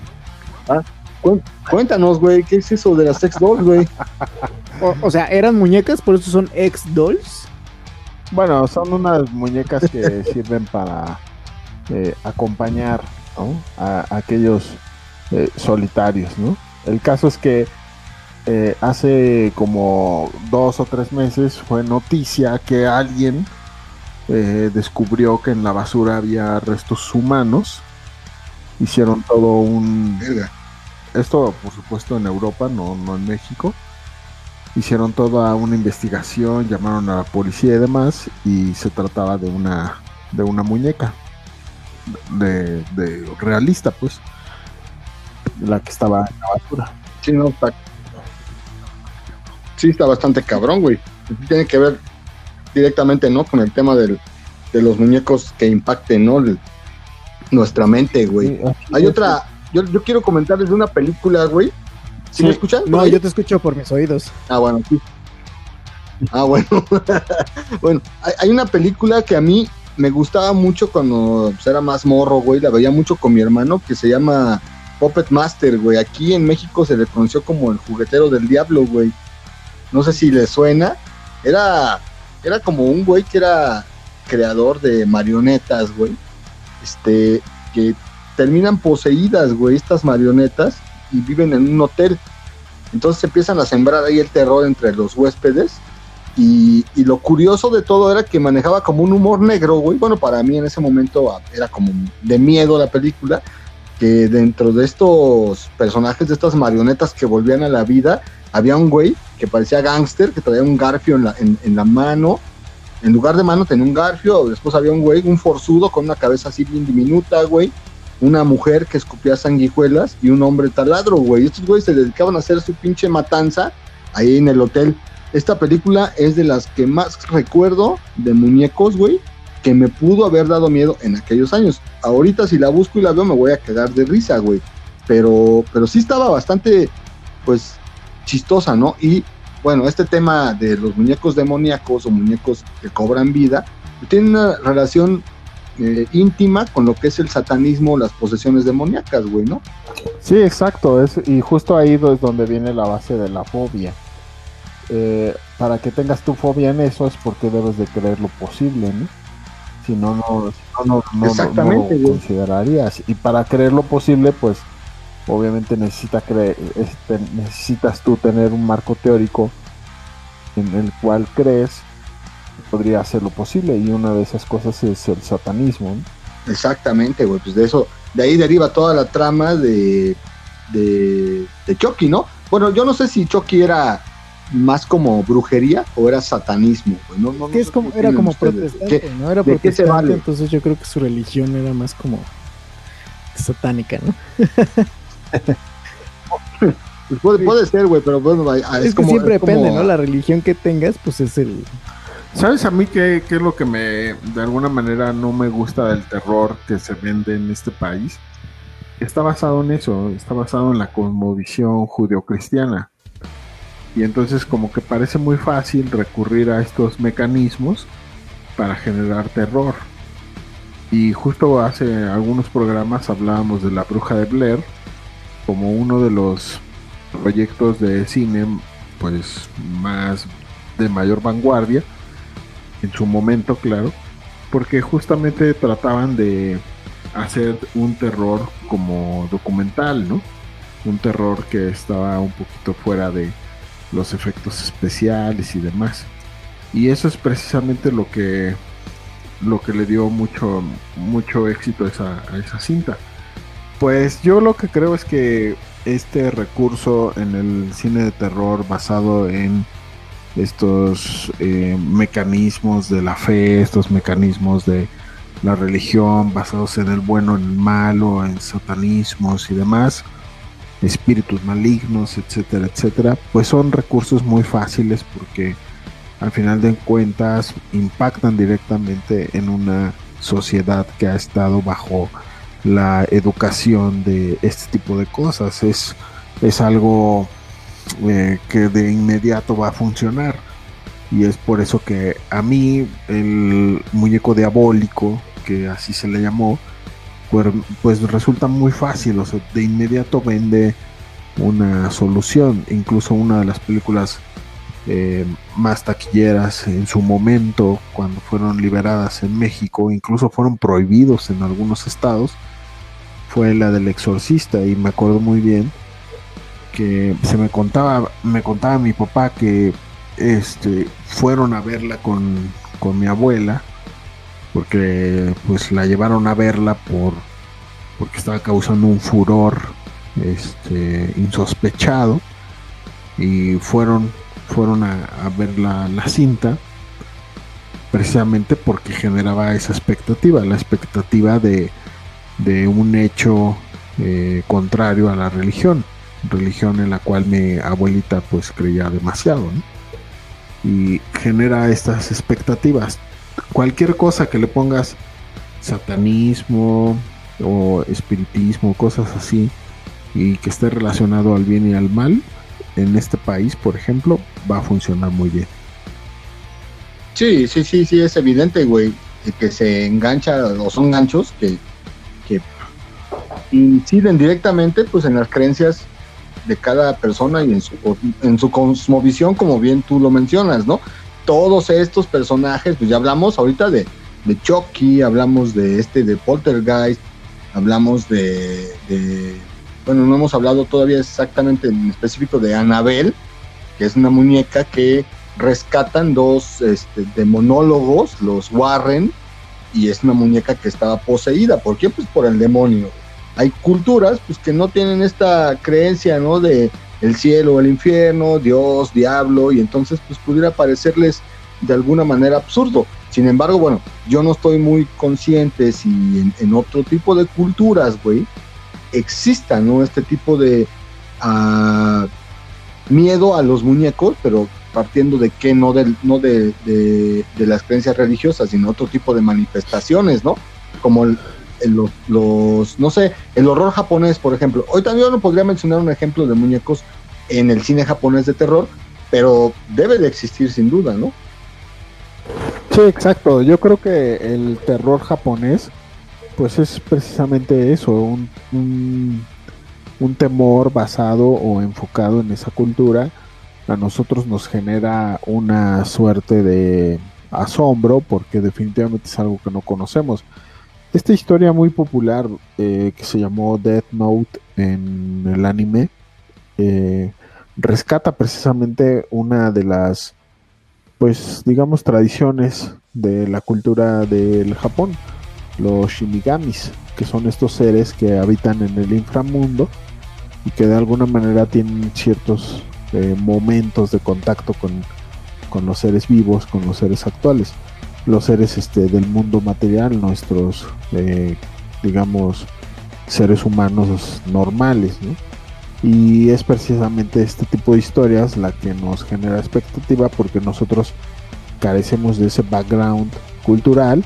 C: Cuén- Cuéntanos, güey, ¿qué es eso de las sex dolls, güey?
A: O, o sea, eran muñecas, por eso son ex dolls.
D: Bueno, son unas muñecas que sirven para eh, acompañar ¿no? a, a aquellos eh, solitarios, ¿no? El caso es que eh, hace como dos o tres meses fue noticia que alguien eh, descubrió que en la basura había restos humanos. Hicieron todo un,
C: Verga.
D: esto por supuesto en Europa, no, no en México. Hicieron toda una investigación, llamaron a la policía y demás, y se trataba de una, de una muñeca de, de realista, pues, la que estaba en la basura.
C: Sí, no, sí está bastante cabrón, güey. Tiene que ver directamente, ¿no? Con el tema del, de los muñecos que impacten, ¿no? El- nuestra mente, güey. Hay otra, yo, yo quiero comentarles de una película, güey. ¿Sí, me escuchan?
A: No, yo te escucho por mis oídos.
C: Ah, bueno, sí. Ah, bueno. bueno, hay, hay una película que a mí me gustaba mucho cuando pues, era más morro, güey. La veía mucho con mi hermano, que se llama Puppet Master, güey. Aquí en México se le conoció como el juguetero del diablo, güey. No sé si le suena. Era, era como un güey que era creador de marionetas, güey. Este, que terminan poseídas, güey, estas marionetas y viven en un hotel. Entonces empiezan a sembrar ahí el terror entre los huéspedes. Y, y lo curioso de todo era que manejaba como un humor negro, güey. Bueno, para mí en ese momento era como de miedo la película. Que dentro de estos personajes, de estas marionetas que volvían a la vida, había un güey que parecía gángster, que traía un garfio en la, en, en la mano. En lugar de mano tenía un garfio. Después había un güey, un forzudo con una cabeza así bien diminuta, güey una mujer que escupía sanguijuelas y un hombre taladro, güey. Estos güeyes se dedicaban a hacer su pinche matanza ahí en el hotel. Esta película es de las que más recuerdo de muñecos, güey, que me pudo haber dado miedo en aquellos años. Ahorita si la busco y la veo me voy a quedar de risa, güey. Pero, pero sí estaba bastante, pues, chistosa, ¿no? Y bueno, este tema de los muñecos demoníacos o muñecos que cobran vida, tiene una relación eh, íntima con lo que es el satanismo, las posesiones demoníacas, güey, ¿no?
D: Sí, exacto, es, y justo ahí es donde viene la base de la fobia. Eh, para que tengas tu fobia en eso es porque debes de creer lo posible, ¿no? Si no, no, si no, no, no- no-
C: Exactamente,
D: no lo considerarías. Y para creer lo posible, pues obviamente necesita creer, este, necesitas tú tener un marco teórico en el cual crees que podría ser lo posible y una de esas cosas es el satanismo. ¿no?
C: Exactamente, güey, pues de eso, de ahí deriva toda la trama de, de, de Chucky, ¿no? Bueno, yo no sé si Chucky era más como brujería o era satanismo, güey. No, no,
A: que
C: no
A: es como, era como
C: ustedes.
A: protestante,
C: ¿Qué?
A: ¿no? Era
C: de qué se
A: protestante,
C: vale?
A: entonces yo creo que su religión era más como satánica, ¿no?
C: Pues puede, puede ser, güey, pero bueno, es,
A: Es, que
C: como,
A: siempre
C: es como-
A: depende, ¿no? La religión que tengas, pues es el...
D: ¿Sabes a mí qué, qué es lo que me, de alguna manera, no me gusta del terror que se vende en este país? Está basado en eso, está basado en la cosmovisión judeocristiana. Y entonces como que parece muy fácil recurrir a estos mecanismos para generar terror. Y justo hace algunos programas hablábamos de la bruja de Blair como uno de los proyectos de cine pues más de mayor vanguardia en su momento, claro, porque justamente trataban de hacer un terror como documental, ¿no? Un terror que estaba un poquito fuera de los efectos especiales y demás. Y eso es precisamente lo que lo que le dio mucho mucho éxito esa, a esa cinta. Pues yo lo que creo es que este recurso en el cine de terror basado en estos eh, mecanismos de la fe, estos mecanismos de la religión basados en el bueno, en el malo, en satanismos y demás, espíritus malignos, etcétera, etcétera, pues son recursos muy fáciles porque al final de cuentas impactan directamente en una sociedad que ha estado bajo la educación de este tipo de cosas. Es, es algo eh, que de inmediato va a funcionar. Y es por eso que a mí el muñeco diabólico, que así se le llamó, pues, pues resulta muy fácil. O sea, de inmediato vende una solución. Incluso una de las películas eh, más taquilleras en su momento, cuando fueron liberadas en México, incluso fueron prohibidos en algunos estados, fue la del exorcista. Y me acuerdo muy bien que se me contaba, me contaba mi papá que este fueron a verla con, con mi abuela porque pues la llevaron a verla por porque estaba causando un furor este, insospechado y fueron, fueron a, ver la, cinta precisamente porque generaba esa expectativa, la expectativa de, un hecho eh, contrario a la religión, religión en la cual mi abuelita pues creía demasiado, y genera estas expectativas. Cualquier cosa que le pongas satanismo o espiritismo, cosas así, y que esté relacionado al bien y al mal, en este país, por ejemplo, va a funcionar muy bien.
C: Sí, sí, sí, sí, es evidente, güey, que se engancha o son ganchos que, que inciden directamente pues en las creencias de cada persona y en su, en su cosmovisión, como bien tú lo mencionas, ¿no? Todos estos personajes, pues ya hablamos ahorita de, de Chucky, hablamos de este, de Poltergeist, hablamos de, bueno, no hemos hablado todavía exactamente en específico de Annabelle, que es una muñeca que rescatan dos este, demonólogos, los Warren, y es una muñeca que estaba poseída. ¿Por qué? Pues por el demonio hay culturas pues que no tienen esta creencia, ¿no? De el cielo, el infierno, Dios, diablo, y entonces pues pudiera parecerles de alguna manera absurdo. Sin embargo, bueno, yo no estoy muy consciente si en, otro tipo de culturas, güey, exista, ¿no? Este tipo de uh, miedo a los muñecos, pero partiendo de que no, de, no de, de, las creencias religiosas, sino otro tipo de manifestaciones, ¿no? Como el, los, no sé, el horror japonés, por ejemplo. Hoy también no podría mencionar un ejemplo de muñecos en el cine japonés de terror, pero debe de existir sin duda, ¿no?
D: Sí, exacto. Yo creo que el terror japonés, pues es precisamente eso, un, temor basado o enfocado en esa cultura. A nosotros nos genera una suerte de asombro porque definitivamente es algo que no conocemos esta historia muy popular eh, que se llamó Death Note en el anime eh, rescata precisamente una de las pues digamos tradiciones de la cultura del Japón los shinigamis que son estos seres que habitan en el inframundo y que de alguna manera tienen ciertos eh, momentos de contacto con, con los seres vivos con los seres actuales. Los seres este, del mundo material, nuestros, eh, digamos, seres humanos normales, Y es precisamente este tipo de historias la que nos genera expectativa porque nosotros carecemos de ese background cultural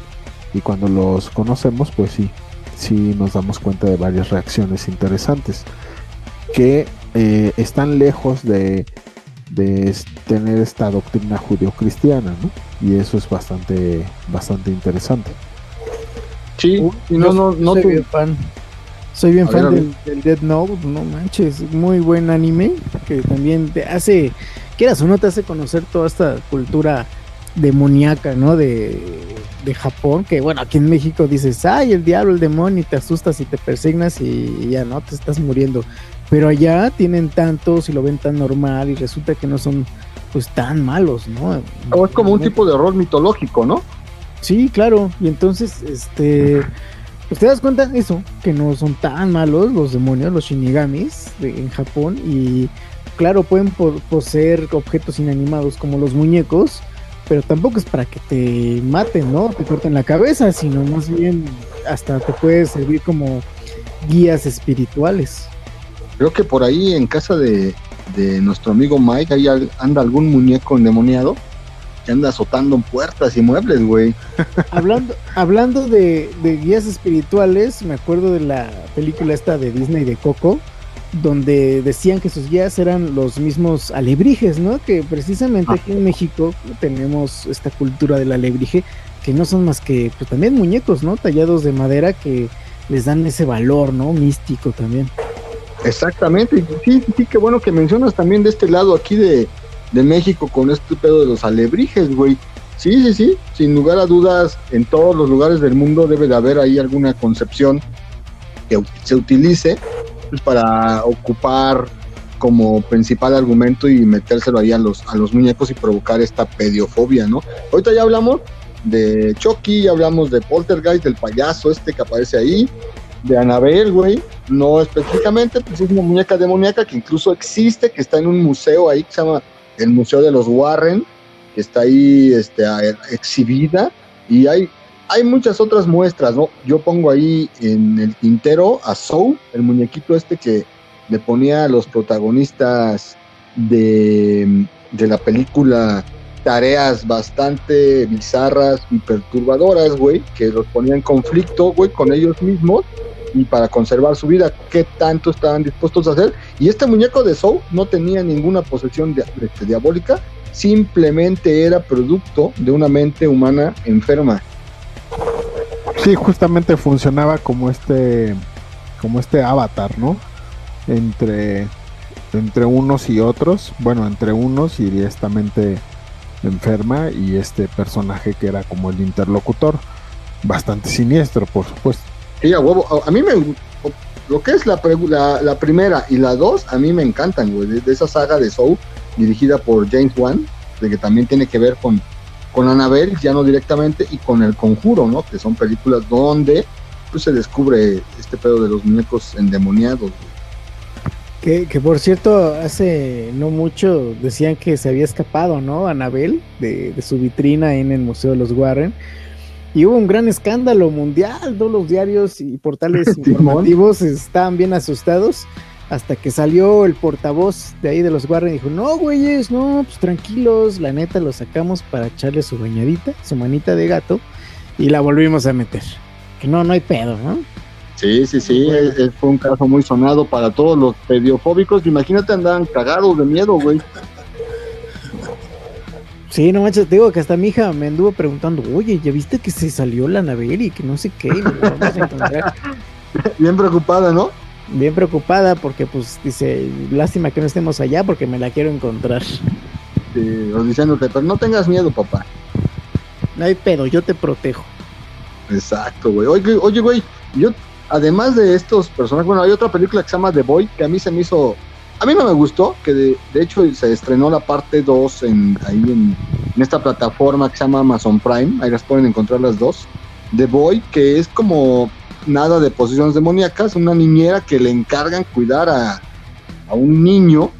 D: y cuando los conocemos, pues sí, sí nos damos cuenta de varias reacciones interesantes que eh, están lejos de de tener esta doctrina judio-cristiana, ¿no? Y eso es bastante, bastante interesante.
A: Sí, no, no, no, soy bien fan. Soy bien fan del, del, Dead Note, no manches, muy buen anime que también te hace, quieras o no, te hace conocer toda esta cultura demoníaca, ¿no? De, de Japón, que bueno, aquí en México dices, ay, el diablo, el demonio, y te asustas y te persignas y ya no, te estás muriendo. Pero allá tienen tantos y lo ven tan normal y resulta que no son pues tan malos, ¿no?
C: O es como un tipo de horror mitológico, ¿no?
A: Sí, claro. Y entonces, este, pues te das cuenta eso, que no son tan malos los demonios, los shinigamis en Japón y claro, pueden poseer objetos inanimados como los muñecos, pero tampoco es para que te maten, ¿no? Te corten la cabeza, sino más bien hasta te puede servir como guías espirituales.
C: Creo que por ahí en casa de, nuestro amigo Mike, ahí anda algún muñeco endemoniado que anda azotando puertas y muebles, güey.
A: hablando hablando de, guías espirituales, me acuerdo de la película esta de Disney de Coco, donde decían que sus guías eran los mismos alebrijes, ¿no? Que precisamente aquí en México tenemos esta cultura del alebrije, que no son más que pues, también muñecos, ¿no? Tallados de madera que les dan ese valor, ¿no? Místico también.
C: Exactamente, sí, sí, qué bueno que mencionas también de este lado aquí de, México con este pedo de los alebrijes, güey. Sí, sí, sí, sin lugar a dudas, en todos los lugares del mundo debe de haber ahí alguna concepción que se utilice para ocupar como principal argumento y metérselo ahí a los, a los muñecos y provocar esta pediofobia, ¿no? Ahorita ya hablamos de Chucky, ya hablamos de Poltergeist, del payaso este que aparece ahí, de Anabel, güey, no específicamente, pues es una muñeca demoníaca que incluso existe, que está en un museo ahí que se llama el Museo de los Warren, que está ahí este, exhibida, y hay, hay muchas otras muestras, ¿no? Yo pongo ahí en el tintero a Soul, el muñequito este que le ponía a los protagonistas de, de la película tareas bastante bizarras y perturbadoras, güey, que los ponían en conflicto, güey, con ellos mismos y para conservar su vida, qué tanto estaban dispuestos a hacer. Y este muñeco de Soul no tenía ninguna posesión este, diabólica, simplemente era producto de una mente humana enferma.
D: Sí, justamente funcionaba como este como este avatar, ¿no? Entre entre unos y otros, bueno, entre unos y esta mente enferma y este personaje que era como el interlocutor, bastante siniestro, por supuesto.
C: Sí, a huevo, a, mí me lo que es la, la, primera y la dos, a mí me encantan, güey, de, esa saga de Soul dirigida por James Wan, de que también tiene que ver con con Annabelle, ya no directamente, y con El Conjuro, ¿no? Que son películas donde pues, se descubre este pedo de los muñecos endemoniados.
A: Que, que, por cierto, hace no mucho decían que se había escapado, ¿no? Anabel de, de, su vitrina en el Museo de los Warren. Y hubo un gran escándalo mundial, todos los diarios y portales informativos estaban bien asustados hasta que salió el portavoz de ahí de los Warren y dijo, no, güeyes, no, pues tranquilos, la neta lo sacamos para echarle su bañadita, su manita de gato, y la volvimos a meter. Que no, no hay pedo, ¿no?
C: Sí, sí, sí, fue un caso muy sonado para todos los pediofóbicos. Imagínate, andaban cagados de miedo, güey.
A: Sí, no manches, te digo que hasta mi hija me anduvo preguntando, oye, ¿ya viste que se salió la Naveri y que no sé qué?
C: Bien preocupada, ¿no?
A: Bien preocupada porque, pues, dice, lástima que no estemos allá porque me la quiero encontrar.
C: Sí, o diciéndote, pero no tengas miedo, papá.
A: No hay pedo, yo te protejo.
C: Exacto, güey. Oye, oye, güey, yo además de estos personajes, bueno, hay otra película que se llama The Boy, que a mí se me hizo, a mí no me gustó, que de, hecho se estrenó la parte 2 en, ahí en, esta plataforma que se llama Amazon Prime, ahí las pueden encontrar las dos. The Boy, que es como nada de posiciones demoníacas, una niñera que le encargan cuidar a, a un niño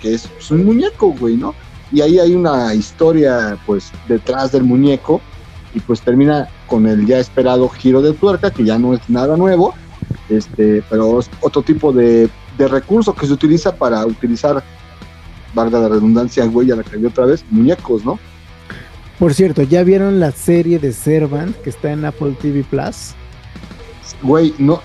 C: que es pues, un muñeco, güey, ¿no? Y ahí hay una historia, pues, detrás del muñeco y pues termina con el ya esperado giro de tuerca, que ya no es nada nuevo, este, pero es otro tipo de, de recurso que se utiliza para utilizar, valga la redundancia, güey, ya la cambié otra vez, muñecos, ¿no?
A: Por cierto, ¿ya vieron la serie de Servant que está en Apple TV Plus?
C: Güey, no.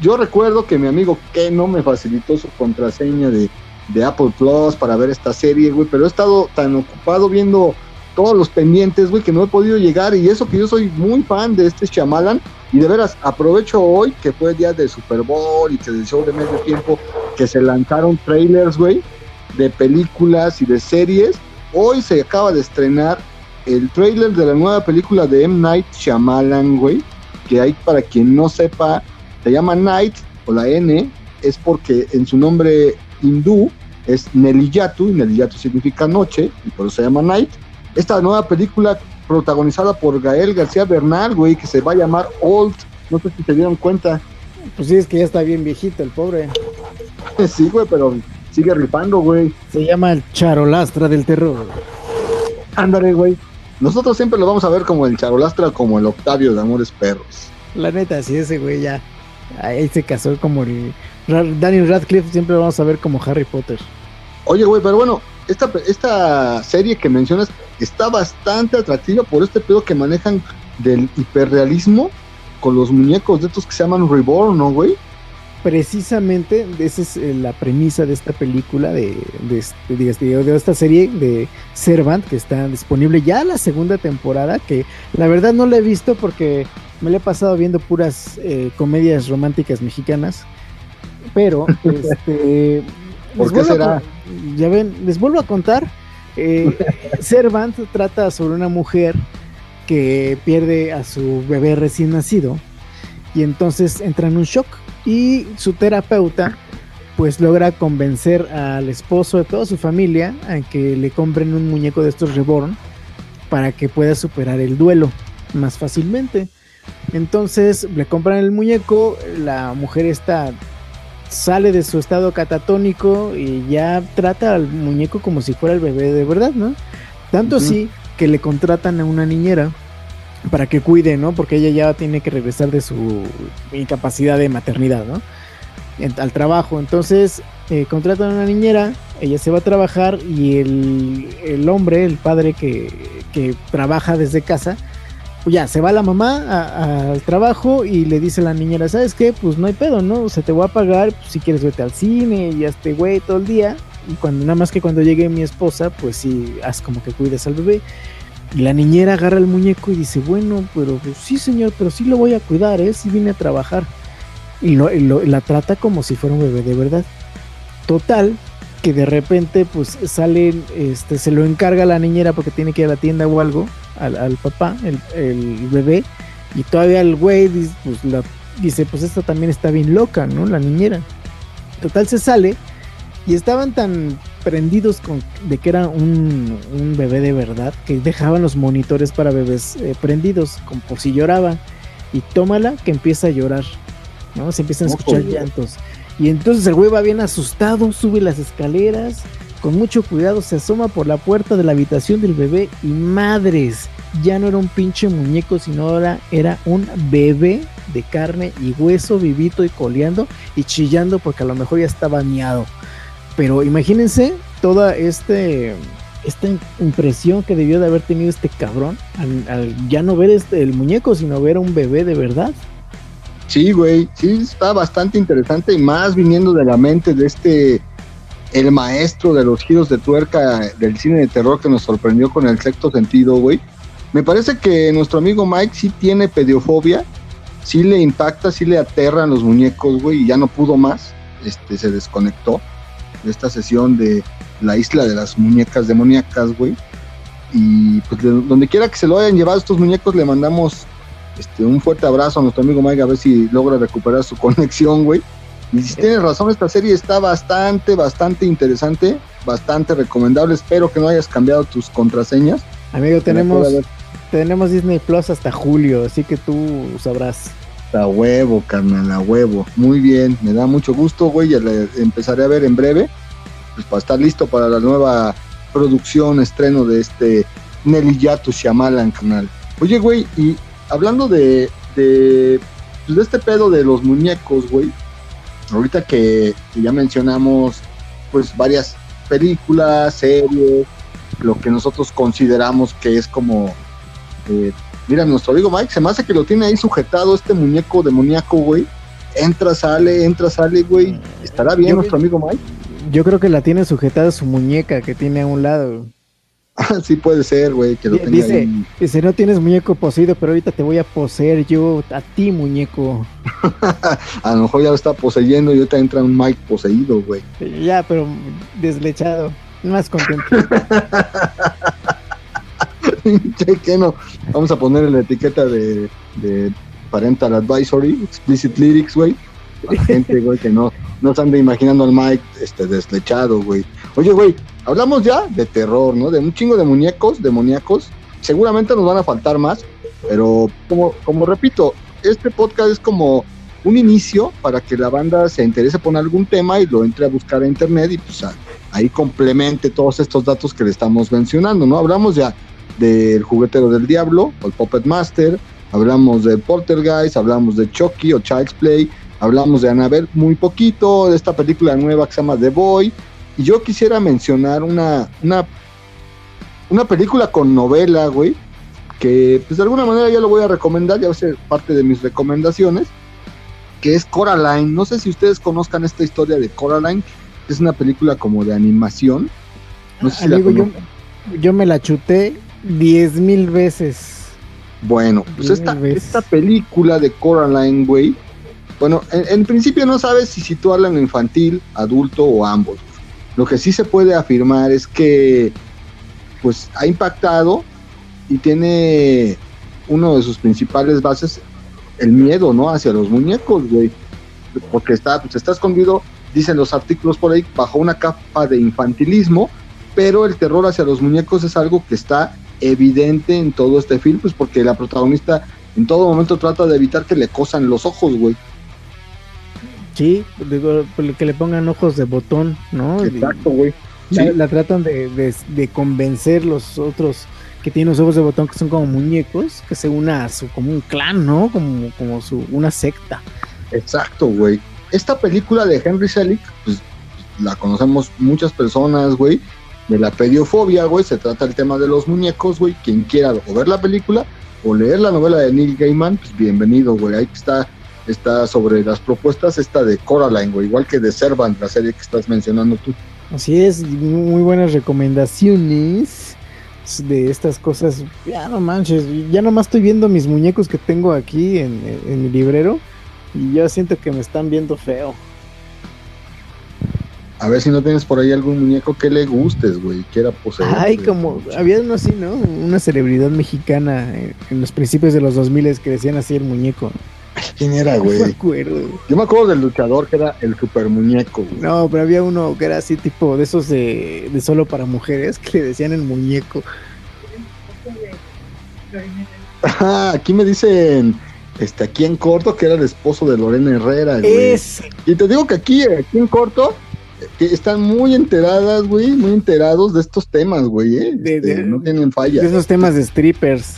C: Yo recuerdo que mi amigo que no me facilitó su contraseña de, de Apple Plus para ver esta serie, güey, pero he estado tan ocupado viendo todos los pendientes, güey, que no he podido llegar. Y eso que yo soy muy fan de este Shyamalan. Y de veras, aprovecho hoy que fue el día del Super Bowl y que del show de medio tiempo, que se lanzaron trailers, güey, de películas y de series. Hoy se acaba de estrenar el trailer de la nueva película de M. Night Shyamalan, güey, que hay para quien no sepa, se llama Night o la N, es porque en su nombre hindú es Neliyatu, y Neliyatu significa noche, y por eso se llama Night esta nueva película protagonizada por Gael García Bernal, güey, que se va a llamar Old. No sé si se dieron cuenta.
A: Pues sí, es que ya está bien viejito el pobre.
C: sí, güey, pero sigue ripando, güey.
A: Se llama el charolastra del terror.
C: Ándale, güey. Nosotros siempre lo vamos a ver como el charolastra, como el Octavio de Amores Perros.
A: La neta, sí, ese güey ya. Ahí se casó como el. Daniel Radcliffe siempre lo vamos a ver como Harry Potter.
C: Oye, güey, pero bueno, esta, esta serie que mencionas está bastante atractiva por este pedo que manejan del hiperrealismo con los muñecos de estos que se llaman Reborn, ¿no, güey?
A: Precisamente, esa es eh, la premisa de esta película, de, de, esta serie de Servant, que está disponible ya la segunda temporada, que la verdad no la he visto porque me la he pasado viendo puras eh, comedias románticas mexicanas, pero este,
C: ¿Por qué será?
A: ya ven, les vuelvo a contar. Eh, Servant trata sobre una mujer que pierde a su bebé recién nacido y entonces entra en un shock y su terapeuta pues logra convencer al esposo de toda su familia a que le compren un muñeco de estos reborn para que pueda superar el duelo más fácilmente. Entonces le compran el muñeco, la mujer está sale de su estado catatónico y ya trata al muñeco como si fuera el bebé de verdad, ¿no? Tanto así que le contratan a una niñera para que cuide, ¿no? Porque ella ya tiene que regresar de su incapacidad de maternidad, ¿no? al trabajo. Entonces eh, contratan a una niñera, ella se va a trabajar y el, hombre, el padre que, que, trabaja desde casa, pues ya se va la mamá al trabajo y le dice a la niñera, ¿sabes qué? Pues no hay pedo, ¿no? O sea, te voy a pagar pues, si quieres vete al cine y este güey todo el día. Y cuando nada más que cuando llegue mi esposa, pues sí, haz como que cuides al bebé. Y la niñera agarra el muñeco y dice, bueno, pero pues, sí señor, pero sí lo voy a cuidar, ¿eh? Si vine a trabajar. Y, la trata como si fuera un bebé de verdad. Total, que de repente pues sale, este, se lo encarga la niñera porque tiene que ir a la tienda o algo, al, papá, el, bebé, y todavía el güey pues, dice, pues esta también está bien loca, ¿no? La niñera. Total se sale y estaban tan prendidos con, de que era un, bebé de verdad que dejaban los monitores para bebés eh, prendidos, como por si lloraba. Y tómala que empieza a llorar, ¿no? Se empiezan a escuchar llantos. Y entonces el güey va bien asustado, sube las escaleras, con mucho cuidado se asoma por la puerta de la habitación del bebé y madres, ya no era un pinche muñeco, sino ahora era un bebé de carne y hueso vivito y coleando y chillando porque a lo mejor ya estaba miado. Pero imagínense toda este, esta impresión que debió de haber tenido este cabrón al, ya no ver este, el muñeco, sino ver a un bebé de verdad.
C: Sí, güey, sí, está bastante interesante y más viniendo de la mente de este, el maestro de los giros de tuerca del cine de terror que nos sorprendió con el sexto sentido, güey. Me parece que nuestro amigo Mike sí tiene pediofobia, sí le impacta, sí le aterran los muñecos, güey, y ya no pudo más, este, se desconectó de esta sesión de la isla de las muñecas demoníacas, güey. Y pues donde quiera que se lo hayan llevado estos muñecos, le mandamos este, un fuerte abrazo a nuestro amigo Mike a ver si logra recuperar su conexión, güey. Y si tienes razón, esta serie está bastante, bastante interesante, bastante recomendable. Espero que no hayas cambiado tus contraseñas.
A: Amigo, tenemos, tenemos Disney Plus hasta julio, así que tú sabrás.
C: A huevo, carnal, a huevo. Muy bien, me da mucho gusto, güey. Ya le empezaré a ver en breve. Pues para estar listo para la nueva producción, estreno de este Nelly Yatu Shyamalan, canal. Oye, güey, y hablando de, de, pues este pedo de los muñecos, güey. Ahorita que, ya mencionamos, pues varias películas, series, lo que nosotros consideramos que es como eh, Mira, nuestro amigo Mike se me hace que lo tiene ahí sujetado este muñeco demoníaco, güey. Entra, sale, entra, sale, güey. ¿Estará bien nuestro amigo Mike?
A: Yo creo que la tiene sujetada su muñeca que tiene a un lado.
C: Sí puede ser, güey, que lo tenga
A: dice, ahí. Dice, no tienes muñeco poseído, pero ahorita te voy a poseer yo a ti, muñeco.
C: a lo mejor ya lo está poseyendo y ahorita entra un Mike poseído, güey.
A: Ya, pero deslechado, más contento.
C: que no. Vamos a poner la etiqueta de, Parental Advisory, Explicit Lyrics, güey. La gente, güey, que no, no se anda imaginando al Mike este, deslechado, güey. Oye, güey, hablamos ya de terror, ¿no? De un chingo de muñecos, demoníacos. Seguramente nos van a faltar más, pero como, como repito, este podcast es como un inicio para que la banda se interese por algún tema y lo entre a buscar a internet y pues ahí complemente todos estos datos que le estamos mencionando, ¿no? Hablamos ya del juguetero del diablo, o el Puppet Master, hablamos de Poltergeist, hablamos de Chucky o Child's Play, hablamos de Annabelle muy poquito, de esta película nueva que se llama The Boy, y yo quisiera mencionar una, una, una película con novela, güey, que pues de alguna manera ya lo voy a recomendar, ya va a ser parte de mis recomendaciones, que es Coraline. No sé si ustedes conozcan esta historia de Coraline, es una película como de animación. No sé si
A: yo, yo me la chuté Diez mil veces.
C: Bueno, pues esta, esta, película de Coraline, güey. Bueno, en, principio no sabes si situarla en infantil, adulto o ambos. Lo que sí se puede afirmar es que pues ha impactado y tiene uno de sus principales bases el miedo, ¿no? Hacia los muñecos, güey. Porque está, pues está escondido, dicen los artículos por ahí, bajo una capa de infantilismo, pero el terror hacia los muñecos es algo que está evidente en todo este film, pues porque la protagonista en todo momento trata de evitar que le cosan los ojos, güey.
A: Sí, digo, que le pongan ojos de botón, ¿no?
C: Exacto, güey.
A: La, la, tratan de, de, de, convencer los otros que tienen los ojos de botón que son como muñecos, que se una a su, como un clan, ¿no? Como, como su, una secta.
C: Exacto, güey. Esta película de Henry Selick, pues la conocemos muchas personas, güey, de la pediofobia, güey, se trata el tema de los muñecos, güey, quien quiera o ver la película o leer la novela de Neil Gaiman, pues bienvenido, güey, ahí está, está sobre las propuestas, esta de Coraline, güey, igual que de Servant, la serie que estás mencionando tú.
A: Así es, muy buenas recomendaciones de estas cosas. Ya no manches, ya nomás estoy viendo mis muñecos que tengo aquí en, en mi librero y yo siento que me están viendo feo.
C: A ver si no tienes por ahí algún muñeco que le gustes, güey, quiera poseer.
A: Ay, como, había uno así, ¿no? Una celebridad mexicana en, los principios de los 2000 que decían así el muñeco.
C: ¿Quién era, güey? No me acuerdo. Yo me acuerdo del luchador que era el super muñeco, güey.
A: No, pero había uno que era así, tipo de esos de, de solo para mujeres, que le decían el muñeco.
C: Ah, aquí me dicen este, aquí en corto, que era el esposo de Lorena Herrera, güey. Y te digo que aquí, aquí en corto, que están muy enteradas, güey, muy enterados de estos temas, güey, ¿eh? Este, no tienen falla.
A: De esos temas de strippers.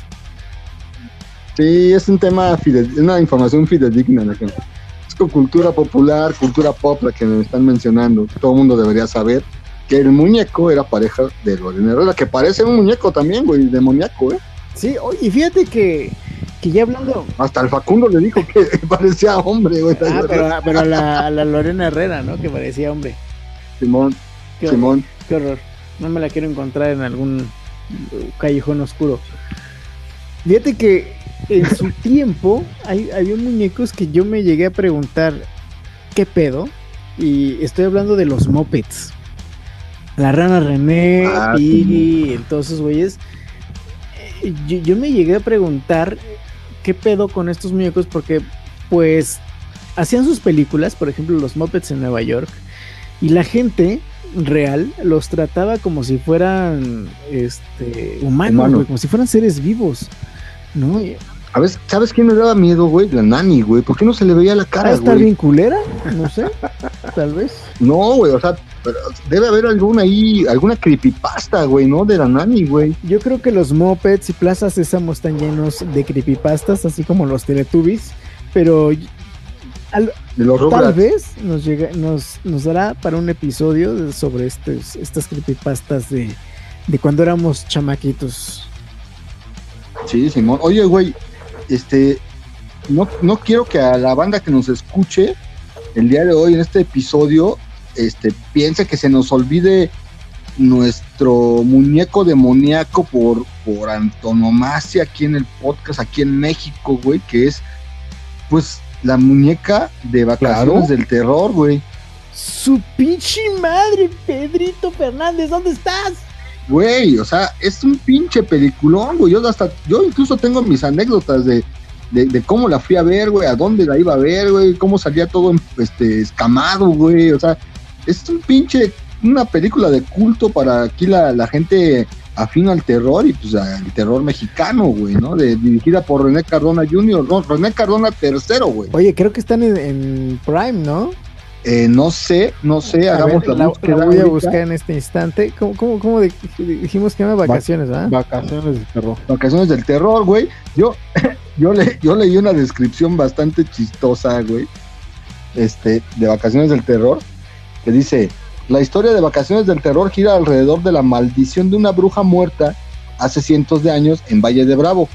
C: Sí, es un tema, una información fidedigna. La Es con cultura popular, cultura pop, la que me están mencionando. Todo el mundo debería saber que el muñeco era pareja de Lorena Herrera, que parece un muñeco también, güey, demoníaco, ¿eh?
A: Sí, y fíjate que que ya hablando.
C: Hasta el Facundo le dijo que parecía hombre, güey.
A: Ah, pero, pero a, la, la, Lorena Herrera, ¿no? Que parecía hombre.
C: Simón, Simón.
A: qué horror. No me la quiero encontrar en algún callejón oscuro. Fíjate que en su tiempo hay, había muñecos que yo me llegué a preguntar qué pedo. Y estoy hablando de los mopeds. La rana René, ah, Piggy, todos esos güeyes. Eh, yo, yo, me llegué a preguntar qué pedo con estos muñecos porque pues hacían sus películas, por ejemplo los Muppets en Nueva York, y la gente real los trataba como si fueran este, humanos, como si fueran seres vivos, ¿no?
C: A ver, ¿sabes quién me daba miedo, güey? La nani, güey. ¿Por qué no se le veía la cara, güey?
A: ¿Está bien culera? No sé, tal vez.
C: No, güey, o sea, debe haber alguna ahí, alguna creepypasta, güey, ¿no? De la nani, güey.
A: Yo creo que los mopeds y plazas Sésamo están llenos de creepypastas, así como los Teletubbies, pero tal vez nos, llega, nos, nos dará para un episodio sobre estos, estas creepypastas de, de cuando éramos chamaquitos.
C: Sí, Simón. Oye, güey, este, no, no quiero que a la banda que nos escuche el día de hoy en este episodio, este, piense que se nos olvide nuestro muñeco demoníaco por, por antonomasia aquí en el podcast, aquí en México, güey, que es, pues, la muñeca de vacaciones del terror, güey.
A: Su pinche madre, Pedrito Fernández, ¿dónde estás?
C: Güey, o sea, es un pinche peliculón, güey. Yo hasta, yo incluso tengo mis anécdotas de, de, cómo la fui a ver, güey, a dónde la iba a ver, güey, cómo salía todo este escamado, güey. O sea, es un pinche, una película de culto para aquí la, la gente afín al terror y pues al terror mexicano, güey, ¿no? De, dirigida por René Cardona Jr., no, René Cardona III, güey.
A: Oye, creo que están en Prime, ¿no?
C: Eh, no sé, no sé, hagamos la,
A: búsqueda. voy a buscar en este instante. ¿Cómo, cómo, cómo dijimos que llama vacaciones,
D: ¿verdad? Vacaciones del terror.
C: Vacaciones del terror, güey. Yo, yo, le, yo leí una descripción bastante chistosa, güey. Este, de vacaciones del terror. Que dice: La historia de vacaciones del terror gira alrededor de la maldición de una bruja muerta hace cientos de años en Valle de Bravo.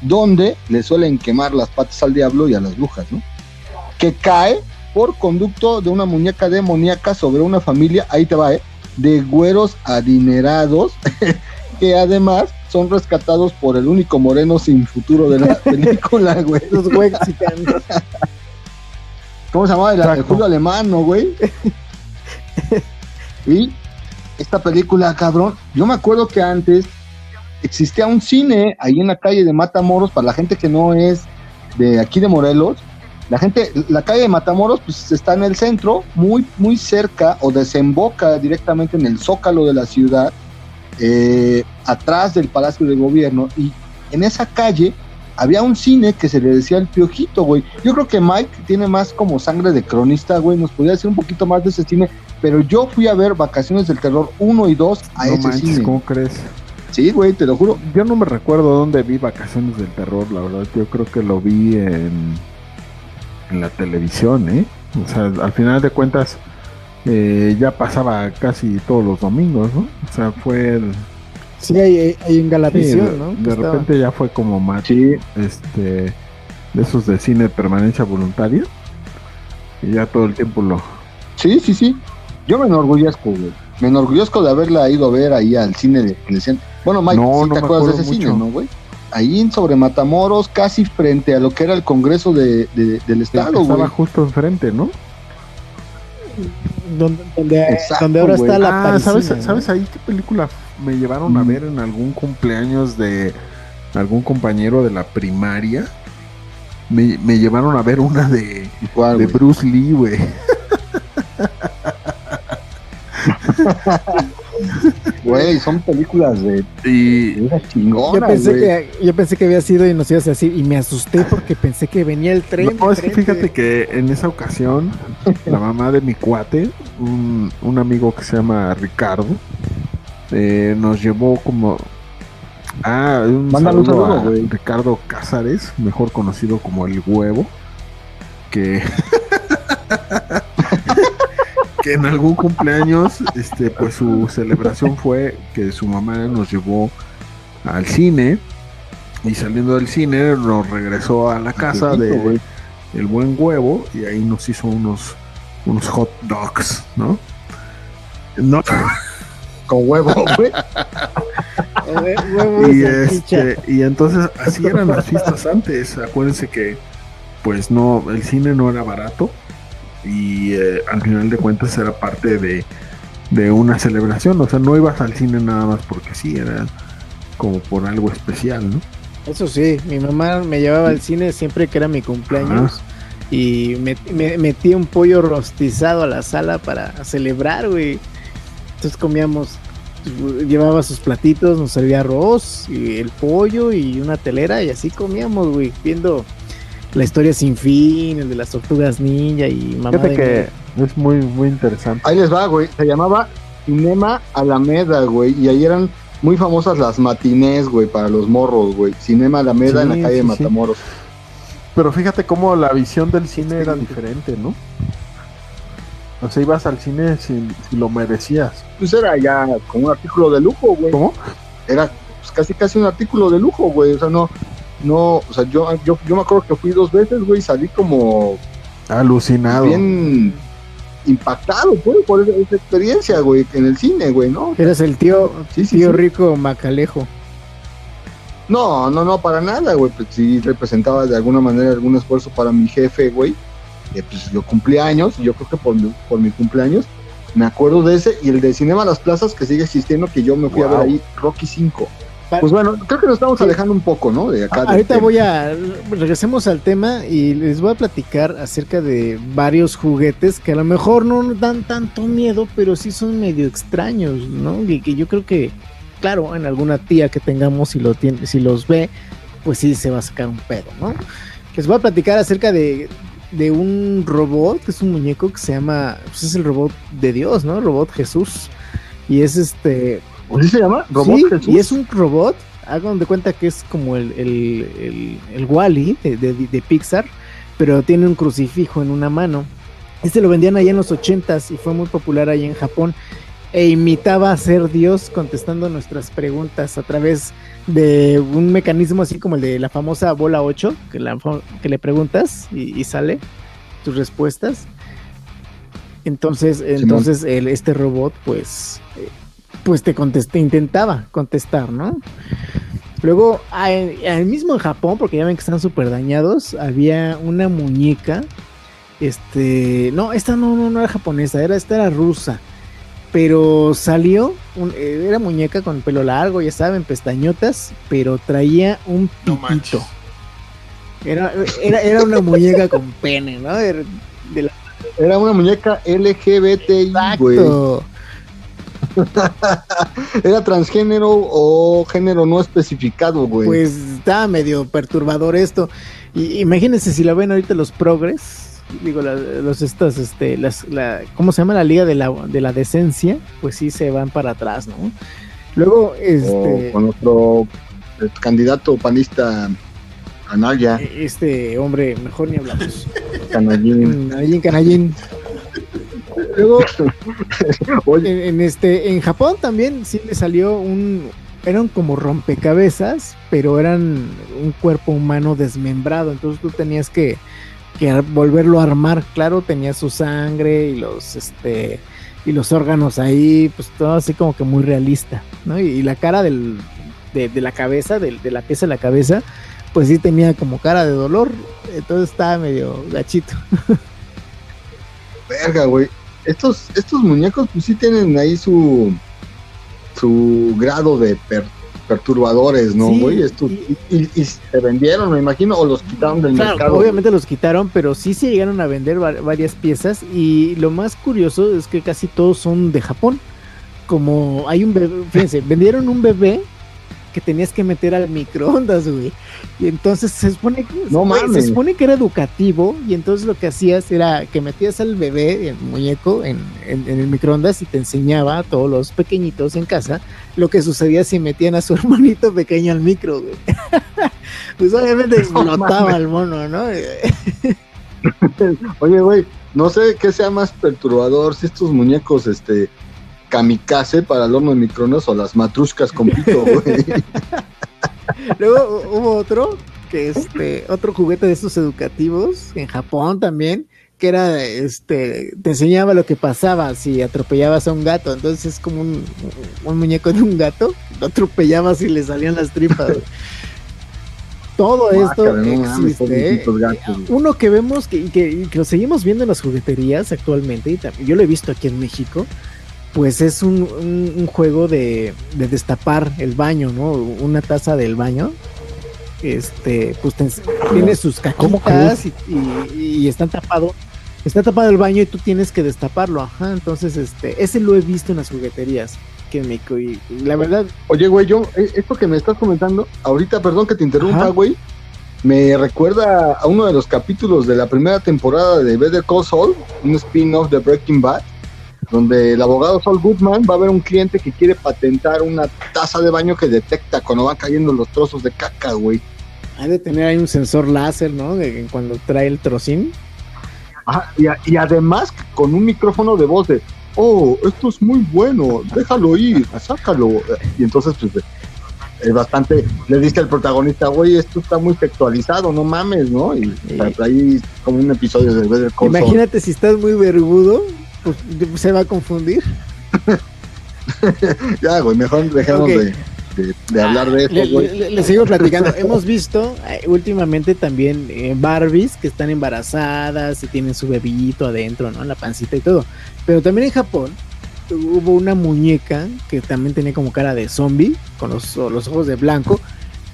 C: Donde le suelen quemar las patas al diablo y a las brujas, ¿no? Que cae por conducto de una muñeca demoníaca sobre una familia, ahí te va, ¿eh? de güeros adinerados, que además son rescatados por el único moreno sin futuro de la película, güey. Los ¿Cómo se llamaba? El, Julio Alemán, ¿no, güey? Y esta película, cabrón, yo me acuerdo que antes existía un cine ahí en la calle de Matamoros, para la gente que no es de aquí de Morelos, la gente, la calle de Matamoros, pues está en el centro, muy, muy cerca o desemboca directamente en el zócalo de la ciudad, eh, atrás del Palacio de Gobierno. Y en esa calle había un cine que se le decía el piojito, güey. Yo creo que Mike tiene más como sangre de cronista, güey. Nos podría decir un poquito más de ese cine. Pero yo fui a ver Vacaciones del Terror 1 y 2 a
D: No
C: ese
D: manches,
C: cine.
D: ¿cómo crees?
C: Sí, güey, te lo juro.
D: Yo no me recuerdo dónde vi Vacaciones del Terror, la verdad. Yo creo que lo vi en, en la televisión, ¿eh? O sea, al final de cuentas, eh, ya pasaba casi todos los domingos, ¿no? O sea, fue el.
A: Sí, hay, hay en
D: sí,
A: Galavisión,
D: de,
A: ¿no?
D: de
A: estaba-
D: repente ya fue como más
C: Sí,
D: este de esos de cine de permanencia voluntaria. Y ya todo el tiempo lo.
C: sí, sí, sí. Yo me enorgullezco, güey. Me enorgullezco de haberla ido a ver ahí al cine de que le decían- Bueno, Mike,
D: No,
C: ¿sí
D: no
C: te acuerdas de ese
D: acuerdo
C: cine,
D: mucho.
C: no, güey? Ahí en sobre Matamoros, casi frente a lo que era el Congreso de, de- del Estado,
D: estaba
C: güey.
D: justo enfrente, ¿no?
A: donde, donde,
C: Exacto,
A: donde ahora está la
D: Ah,
A: parisina,
D: ¿sabes,
A: ¿no?
D: ¿sabes ahí qué película me llevaron a
C: Mm.
D: ver en algún cumpleaños de algún compañero de la primaria? Me, me llevaron a ver una de,
C: ¿Cuál,
D: de? Bruce Lee, güey.
C: Güey, son películas de,
D: Y
C: esas
A: Yo
C: chingonas,
A: pensé,
C: güey.
A: que, yo pensé que había sido y nos ibas a decir, y me asusté porque pensé que venía el tren.
D: no, es que fíjate que en esa ocasión, la mamá de mi cuate, un, un amigo que se llama Ricardo, eh, nos llevó como. Ah, un
C: Mándale un
D: saludo
C: saludo,
D: a. Ricardo Cázares, mejor conocido como el huevo, que. que en algún cumpleaños, este, pues su celebración fue que su mamá nos llevó al cine y saliendo del cine nos regresó a la casa de, el buen huevo y ahí nos hizo unos unos hot dogs, ¿no? No,
C: Con huevo, güey.
D: Y este y entonces así eran las fiestas antes. Acuérdense que pues no el cine no era barato y eh, al final de cuentas era parte de de una celebración, o sea, no ibas al cine nada más porque sí, era como por algo especial, ¿no?
A: Eso sí, mi mamá me llevaba al cine siempre que era mi cumpleaños. Y me, me- metía un pollo rostizado a la sala para celebrar, güey. Entonces comíamos, llevaba sus platitos, nos servía arroz, y el pollo y una telera, y así comíamos, güey, viendo la historia sin fin, el de las tortugas ninja y mamá
D: Fíjate
A: de
D: que es muy muy interesante.
C: Ahí les va, güey. Se llamaba Cinema Alameda, güey. Y ahí eran muy famosas las matinés, güey, para los morros, güey. Cinema Alameda en la calle de
D: sí.
C: Matamoros.
D: Pero fíjate cómo la visión del cine era diferente, ¿no? O sea, ibas al cine si, si lo merecías.
C: Pues era ya como un artículo de lujo, güey.
D: ¿Cómo?
C: Era pues, casi casi un artículo de lujo, güey. O sea, no, no, o sea, yo, yo, yo me acuerdo que fui dos veces, güey, y salí como
D: Alucinado.
C: bien impactado, güey, por esa, esa experiencia, güey, en el cine, güey, ¿no?
A: Eras el tío,
C: Sí, sí,
A: tío
C: sí.
A: rico Macalejo.
C: No, no, no, para nada, güey. Pues sí representaba de alguna manera algún esfuerzo para mi jefe, güey. Eh, pues yo cumplí años, y yo creo que por mi, por mi cumpleaños me acuerdo de ese y el de Cinema Las Plazas que sigue existiendo, que yo me fui a ver ahí, Rocky 5. Pues bueno, creo que nos estamos
A: Sí.
C: alejando un poco, ¿no? De acá.
A: Ahorita voy a regresemos al tema y les voy a platicar acerca de varios juguetes que a lo mejor no dan tanto miedo, pero sí son medio extraños, ¿no? Y que yo creo que, claro, en alguna tía que tengamos si lo tiene, si los ve, pues sí se va a sacar un pedo, ¿no? Les voy a platicar acerca de, de un robot, que es un muñeco que se llama, pues es el robot de Dios, ¿no? Robot Jesús. Y es este,
C: ¿Así se llama? ¿Robot
A: Sí,
C: Jesús?
A: Y es un robot, hagan de cuenta que es como el, el, el, el Wally de, de, de Pixar, pero tiene un crucifijo en una mano. Este lo vendían allá en los 80s y fue muy popular ahí en Japón. E imitaba a ser Dios contestando nuestras preguntas a través de un mecanismo así como el de la famosa bola 8, que, la, que le preguntas y, y sale tus respuestas. Entonces, entonces el, este robot, pues, pues te contesté, intentaba contestar, ¿no? Luego, al, mismo en Japón, porque ya ven que están súper dañados, había una muñeca. Este, no, esta no, no, no era japonesa, era, esta era rusa. Pero salió, un- eh, era muñeca con pelo largo, ya saben, pestañotas, pero traía un
B: No
A: pitito.
B: manches.
A: era, era, era una muñeca con pene, ¿no? Era de la
C: Era una muñeca LGBTI, güey.
A: Exacto.
C: ¿Era transgénero o género no especificado, güey?
A: Pues estaba medio perturbador esto. Y, imagínense si lo ven ahorita los progres, digo, la- los estas, este, las, la, ¿cómo se llama? La Liga de la, de la Decencia, pues sí se van para atrás, ¿no? Luego, este,
C: O con nuestro eh, candidato panista Anaya,
A: este hombre, mejor ni hablamos.
C: Canallín.
A: Canallín, canallín. Luego, en, en este, en Japón también sí le salió un, eran como rompecabezas, pero eran un cuerpo humano desmembrado, entonces tú tenías que, que volverlo a armar, claro, tenía su sangre y los, este, y los órganos ahí, pues todo así como que muy realista, ¿no? Y, y la cara del, de, de la cabeza, del- de, la pieza de la cabeza, pues sí tenía como cara de dolor, entonces estaba medio gachito.
C: verga, güey. Estos, estos muñecos, pues sí tienen ahí su su grado de per- perturbadores, ¿no,
A: Sí,
C: güey? Estos,
A: y-
C: y, y- y se vendieron, me imagino, o los quitaron del
A: Claro,
C: mercado.
A: obviamente los quitaron, pero sí se llegaron a vender va- varias piezas y lo más curioso es que casi todos son de Japón. Como hay un bebé, fíjense, vendieron un bebé que tenías que meter al microondas, güey. Y entonces se supone que
C: No
A: güey,
C: mames.
A: se supone que era educativo y entonces lo que hacías era que metías al bebé, el muñeco, en, en- en el microondas y te enseñaba a todos los pequeñitos en casa lo que sucedía si metían a su hermanito pequeño al micro, güey. pues obviamente
C: No
A: explotaba
C: mames.
A: al mono, ¿no?
C: Oye, güey, no sé qué sea más perturbador, si estos muñecos, este, kamikaze para el horno de microondas o las matruscas con pito, güey.
A: Luego hubo otro, que este, otro juguete de estos educativos, en Japón también, que era, este, te enseñaba lo que pasaba si atropellabas a un gato. Entonces es como un, un muñeco de un gato, lo atropellabas y le salían las tripas. Todo esto
C: Guácala, no mames,
A: existe. Uno que vemos que, y que, que lo seguimos viendo en las jugueterías actualmente, y también, yo lo he visto aquí en México, pues es un, un- un juego de, de destapar el baño, ¿no? Una taza del baño. Este, pues tiene sus
D: ¿Cómo
A: caquitas y, y- y está tapado. Está tapado el baño y tú tienes que destaparlo, ajá. Entonces, este, ese lo he visto en las jugueterías en México. Y, la verdad,
C: Oye, güey, yo, eh, esto que me estás comentando, ahorita, perdón que te interrumpa,
A: Ajá.
C: güey, me recuerda a uno de los capítulos de la primera temporada de Better Call Saul, un spin-off de Breaking Bad, donde el abogado Saul Goodman va a ver un cliente que quiere patentar una taza de baño que detecta cuando van cayendo los trozos de caca, güey.
A: hay de tener ahí un sensor láser, ¿no? De, cuando trae el trocín.
C: Ajá, y, a- y además con un micrófono de voz de, oh, esto es muy bueno, déjalo ir, sácalo. Y entonces, pues, es bastante, le dice al protagonista, güey, esto está muy textualizado, no mames, ¿no? Y
A: Sí.
C: ahí como un episodio de Better.
A: Imagínate si estás muy vergudo, pues se va a confundir.
C: Ya, güey, mejor dejemos de, de- de hablar de
A: Le,
C: esto, güey.
A: le- le sigo platicando. Hemos visto eh, últimamente también eh, Barbies que están embarazadas y tienen su bebito adentro, ¿no? En la pancita y todo. Pero también en Japón hubo una muñeca que también tenía como cara de zombie, con los, los ojos de blanco.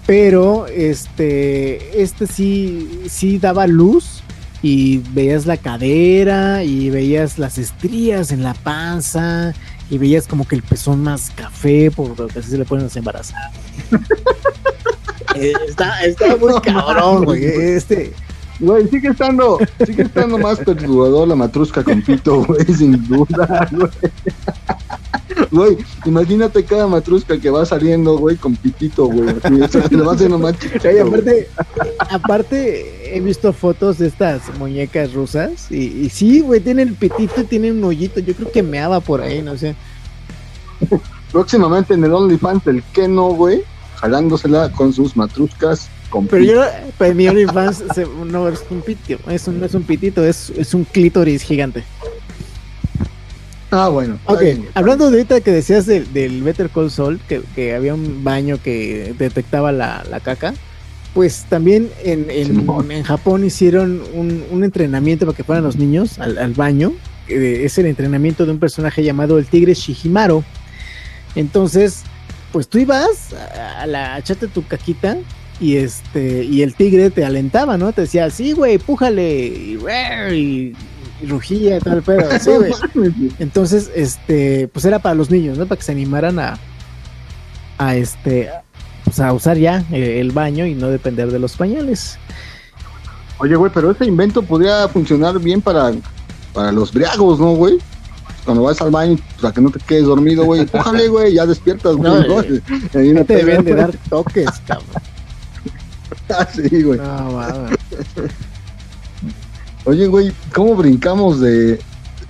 A: Pero este, este sí, sí daba luz y veías la cadera y veías las estrías en la panza y veías como que el pezón más café, por lo que así se le ponen las embarazadas. Eh, está, está muy
C: No
A: cabrón, güey. Este,
C: Güey, sigue estando, sigue estando más perturbador la matrusca con pito, güey, sin duda, güey. Güey, imagínate cada matrusca que va saliendo, güey, con pitito, güey. así, o sea, se le va haciendo más chiquito,
A: Oye,
C: güey.
A: aparte, aparte, he visto fotos de estas muñecas rusas y, y sí, güey, tiene el pitito y tiene un hoyito. Yo creo que meaba por ahí, no sé.
C: Próximamente en el OnlyFans del Keno, güey, jalándosela con sus matruscas con
A: Pero
C: pito.
A: yo, pero mi OnlyFans se- no es un pitito, es un, no es un pitito, es, es un clítoris gigante.
C: Ah, bueno.
A: Ok,
C: bien,
A: hablando de ahorita que decías del, del Better Call Saul, que, que había un baño que detectaba la, la caca, pues también en, en, en Japón hicieron un, un entrenamiento para que fueran los niños al, al baño. eh, es el entrenamiento de un personaje llamado el tigre Shihimaro. Entonces, pues tú ibas a, a la a echarte tu caquita y este y el tigre te alentaba, ¿no? Te decía, sí, güey, pújale y, y y rugía y tal, pero sí, güey. Entonces, este, pues era para los niños, ¿no? Para que se animaran a, a este, pues a usar ya eh, el baño y no depender de los pañales.
C: Oye, güey, pero ese invento podría funcionar bien para, para los briagos, ¿no, güey? Cuando vas al baño, para que no te quedes dormido, güey, cójale, güey, ya despiertas, güey.
A: No, eh, te deben de dar toques, cabrón.
C: Ah, sí, güey.
A: No, va,
C: Oye, güey, ¿cómo brincamos de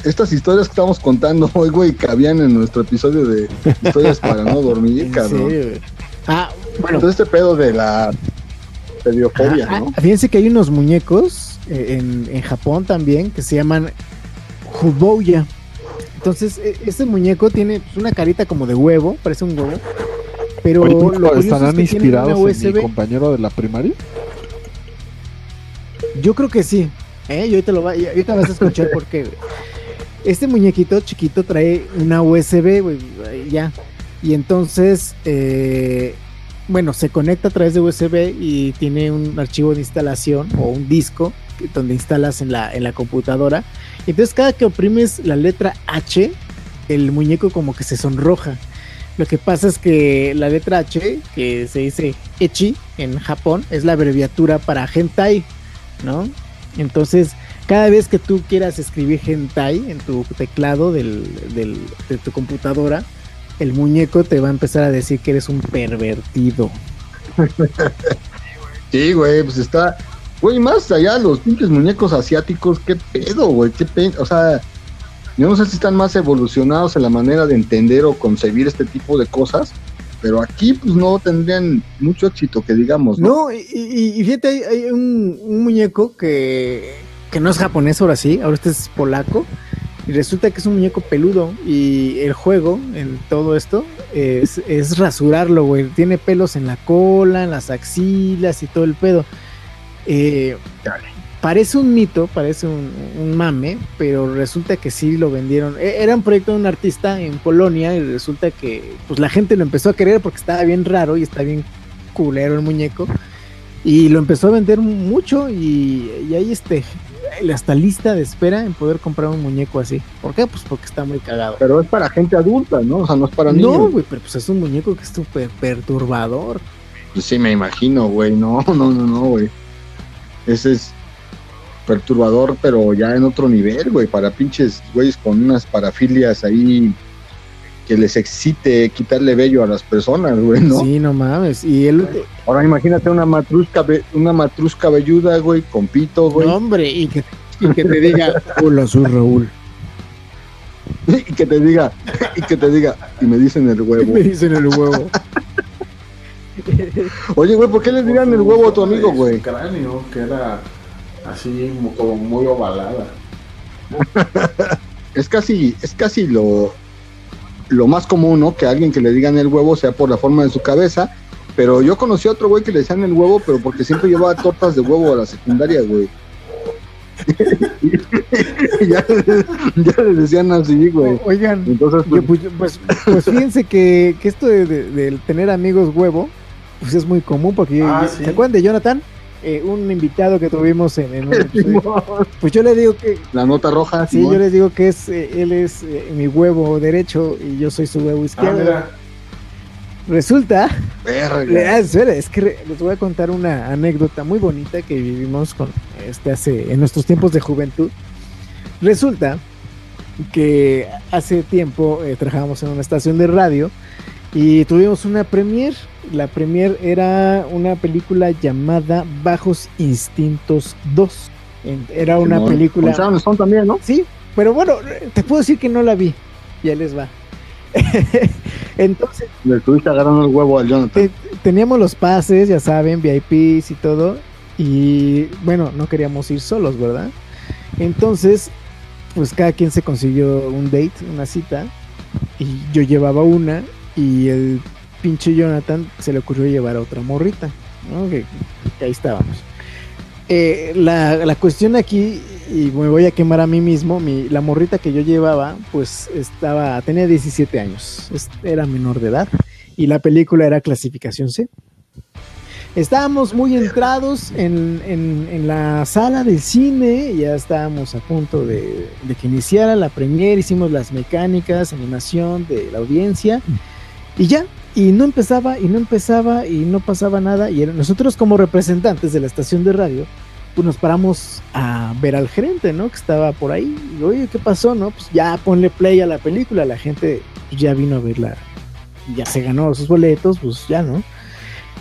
C: estas historias que estamos contando hoy, güey, cabían en nuestro episodio de historias para no dormir, cabrón?
A: serio, güey. Ah, bueno,
C: Entonces este pedo de la pediofobia,
A: Ah,
C: ¿no?
A: ah, Fíjense que hay unos muñecos eh, en, en Japón también que se llaman Hubouya. Entonces, e- este muñeco tiene una carita como de huevo, parece un huevo. Pero
D: Oye,
A: lo
D: ¿estarán
A: es que
D: inspirados en mi compañero de la primaria?
A: Yo creo que sí. ¿eh? Y ahorita, lo va, ahorita vas a escuchar por qué. Este muñequito chiquito trae una USB, güey, ya. Y entonces, eh, bueno, se conecta a través de USB y tiene un archivo de instalación o un disco donde instalas en la, en la computadora. Entonces cada que oprimes la letra H, el muñeco como que se sonroja. Lo que pasa es que la letra H, que se dice Echi en Japón, es la abreviatura para hentai, ¿no? Entonces, cada vez que tú quieras escribir hentai en tu teclado del, de tu computadora, el muñeco te va a empezar a decir que eres un pervertido.
C: Sí, güey, pues está. Güey, más allá los pinches muñecos asiáticos, qué pedo, güey, qué pedo. O sea, yo no sé si están más evolucionados en la manera de entender o concebir este tipo de cosas, pero aquí, pues no tendrían mucho éxito, que digamos, ¿no?
A: No, y, y- y fíjate, hay, hay un, un muñeco que, que no es japonés ahora sí, ahora este es polaco. Y resulta que es un muñeco peludo. Y el juego en todo esto es, es rasurarlo, güey. Tiene pelos en la cola, en las axilas y todo el pedo. Eh, parece un mito, parece un, un mame, pero resulta que sí lo vendieron. E- Era un proyecto de un artista en Polonia y resulta que pues la gente lo empezó a querer porque estaba bien raro y está bien culero el muñeco. Y lo empezó a vender mucho y, y hay este hasta lista de espera en poder comprar un muñeco así. ¿Por qué? Pues porque está muy cagado.
C: Pero es para gente adulta, ¿no? O sea, no es para
A: No,
C: niños.
A: güey, pero pues es un muñeco que es súper perturbador.
C: Pues sí, me imagino, güey. No, no, no, no, güey. Ese es perturbador, pero ya en otro nivel, güey. Para pinches güeyes con unas parafilias ahí que les excite quitarle vello a las personas, güey, ¿no?
A: Sí, no mames. Y él,
C: Ahora imagínate una matrusca, una matrusca velluda, güey, con pito, güey.
A: no, hombre, y que, y que te diga, hola, soy Raúl.
C: Y que te diga, y que te diga, y me dicen el huevo.
A: Me dicen el huevo.
C: Oye, güey, ¿por qué le dirán el huevo a tu amigo, güey?
B: Cráneo, que era así como muy ovalada.
C: es casi, es casi lo, lo más común, ¿no? Que a alguien que le digan el huevo sea por la forma de su cabeza. Pero yo conocí a otro güey que le decían el huevo, pero porque siempre llevaba tortas de huevo a la secundaria, güey. Ya, ya le decían así, güey.
A: Oigan,
C: Entonces, pues,
A: pues, pues, pues fíjense que, que esto de, de- de tener amigos huevo, pues es muy común, porque
B: Ah, sí.
A: ¿se acuerdan de Jonathan? Eh, un invitado que tuvimos en, en un episodio. Pues yo le digo que,
C: la nota roja,
A: sí,
C: Simón.
A: yo les digo que es, eh, él es eh, mi huevo derecho y yo soy su huevo
B: Ah,
A: izquierdo.
B: mira.
A: Resulta
C: Verga.
A: Ah, espera, es que les voy a contar una anécdota muy bonita que vivimos con este hace en nuestros tiempos de juventud. Resulta que hace tiempo trabajamos en una estación de radio y tuvimos una premier. La premier era una película llamada Bajos Instintos 2. En- Era una
C: Simón.
A: película.
C: Sharon Stone también, ¿no?
A: Sí, pero bueno, te puedo decir que no la vi. Ya les va. Entonces
C: Le estuviste agarrando el huevo al Jonathan.
A: te- teníamos los pases, ya saben, VIPs y todo. Y bueno, no queríamos ir solos, ¿verdad? Entonces, pues cada quien se consiguió un date, una cita. Y yo llevaba una. Y el pinche Jonathan se le ocurrió llevar a otra morrita. ¿no? Que, que ahí estábamos. Eh, la, la cuestión aquí, y me voy a quemar a mí mismo, mi, la morrita que yo llevaba, pues estaba, tenía 17 años, era menor de edad y la película era clasificación C. estábamos muy entrados en, en- en la sala del cine, ya estábamos a punto de, de que iniciara la premiere, hicimos las mecánicas, animación de la audiencia y ya, y no empezaba y no empezaba y no pasaba nada y nosotros como representantes de la estación de radio, pues nos paramos a ver al gerente, ¿no? Que estaba por ahí. Y, Oye, ¿qué pasó, no? Pues ya ponle play a la película, la gente pues, ya vino a verla, ya se ganó sus boletos, pues ya, ¿no?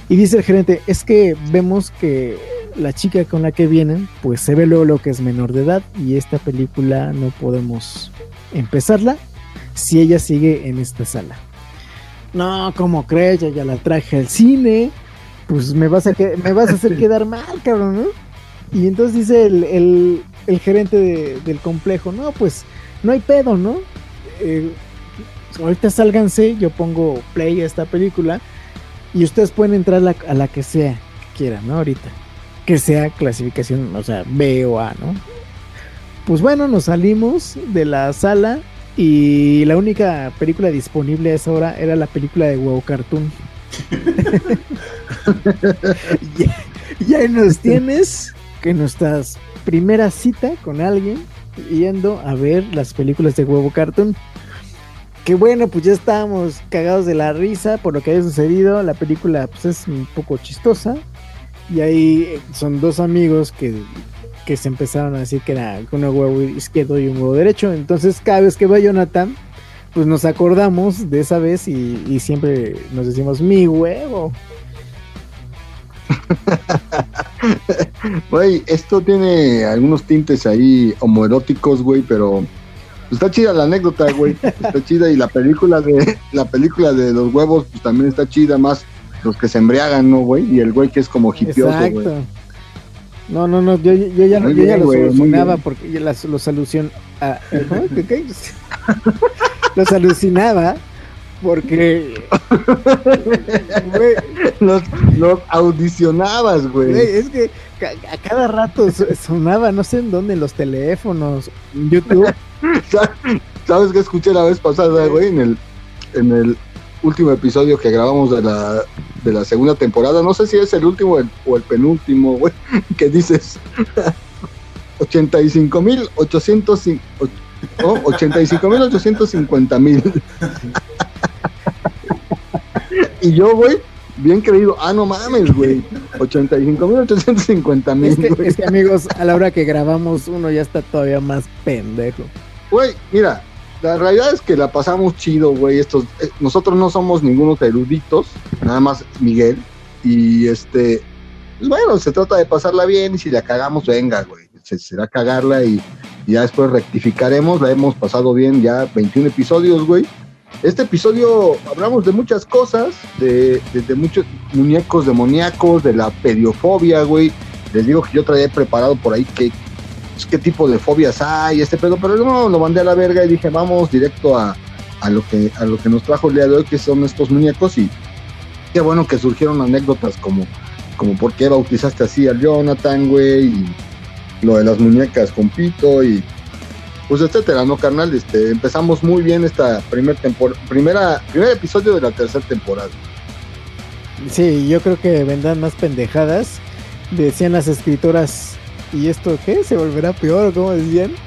A: Y dice el gerente, es que vemos que la chica con la que vienen, pues se ve luego lo que es menor de edad y esta película no podemos empezarla si ella sigue en esta sala. No, ¿cómo crees? Ya, ya la traje al cine, pues me vas a, que- me vas a hacer quedar mal, cabrón, ¿no? Y entonces dice el, el- el gerente de- del complejo, no, pues no hay pedo, ¿no? Eh, ahorita sálganse, yo pongo play a esta película y ustedes pueden entrar la- a la que sea que quieran, ¿no? Ahorita. Que sea clasificación, o sea, B o A, ¿no? Pues bueno, nos salimos de la sala y la única película disponible a esa hora era la película de Huevo Cartoon. y, y ahí nos tienes que nuestra primera cita con alguien yendo a ver las películas de Huevo Cartoon. Que bueno, pues ya estábamos cagados de la risa por lo que había sucedido. La película pues es un poco chistosa. Y ahí eh, son dos amigos que, que se empezaron a decir que era un huevo izquierdo y un huevo derecho. Entonces cada vez que va Jonathan, pues nos acordamos de esa vez y, y siempre nos decimos mi huevo.
C: Güey, esto tiene algunos tintes ahí homoeróticos, güey, pero está chida la anécdota, güey. Está chida y la película de la película de los huevos pues también está chida más los que se embriagan, ¿no, güey? Y el güey que es como hipioso, güey.
A: No, no, no, yo, yo ya, yo ya
C: bien,
A: lo
C: güey, muy
A: solucionaba porque ya las, los alusión a, ¿no? ¿Qué- qué? los alucinaba porque
C: Los, los audicionabas,
A: güey, es que a cada rato so- sonaba, no sé en dónde, en los teléfonos, en YouTube.
C: ¿Sabes qué escuché la vez pasada, güey? En el, en el último episodio que grabamos de la, de la segunda temporada. No sé si es el último o el, o el penúltimo, güey. Que dices 85 mil 800 no, 85 mil 850 mil. y yo, güey, bien creído. Ah, no mames, güey. 85 mil 850
A: Es
C: mil,
A: que, es que amigos, a la hora que grabamos uno ya está todavía más pendejo.
C: Güey, mira, la realidad es que la pasamos chido, güey. Estos, eh, nosotros no somos ningunos eruditos, nada más Miguel. Y este, pues bueno, se trata de pasarla bien y si la cagamos, venga, güey. Se, será cagarla y, y ya después rectificaremos. La hemos pasado bien ya 21 episodios, güey. Este episodio hablamos de muchas cosas, de, de- de muchos muñecos demoníacos, de la pediofobia, güey. Les digo que yo traía preparado por ahí que pues, qué tipo de fobias hay, este pedo, pero no, lo mandé a la verga y dije, vamos directo a, a lo que a lo que nos trajo el día de hoy, que son estos muñecos, y qué bueno que surgieron anécdotas como, como por qué bautizaste así al Jonathan, güey, y lo de las muñecas con Pito, y pues etcétera, ¿no, carnal? Este, empezamos muy bien esta primer tempor primera, primer episodio de la tercera temporada.
A: Sí, yo creo que vendrán más pendejadas. Decían las escritoras, ¿y esto qué? ¿Se volverá peor o cómo decían?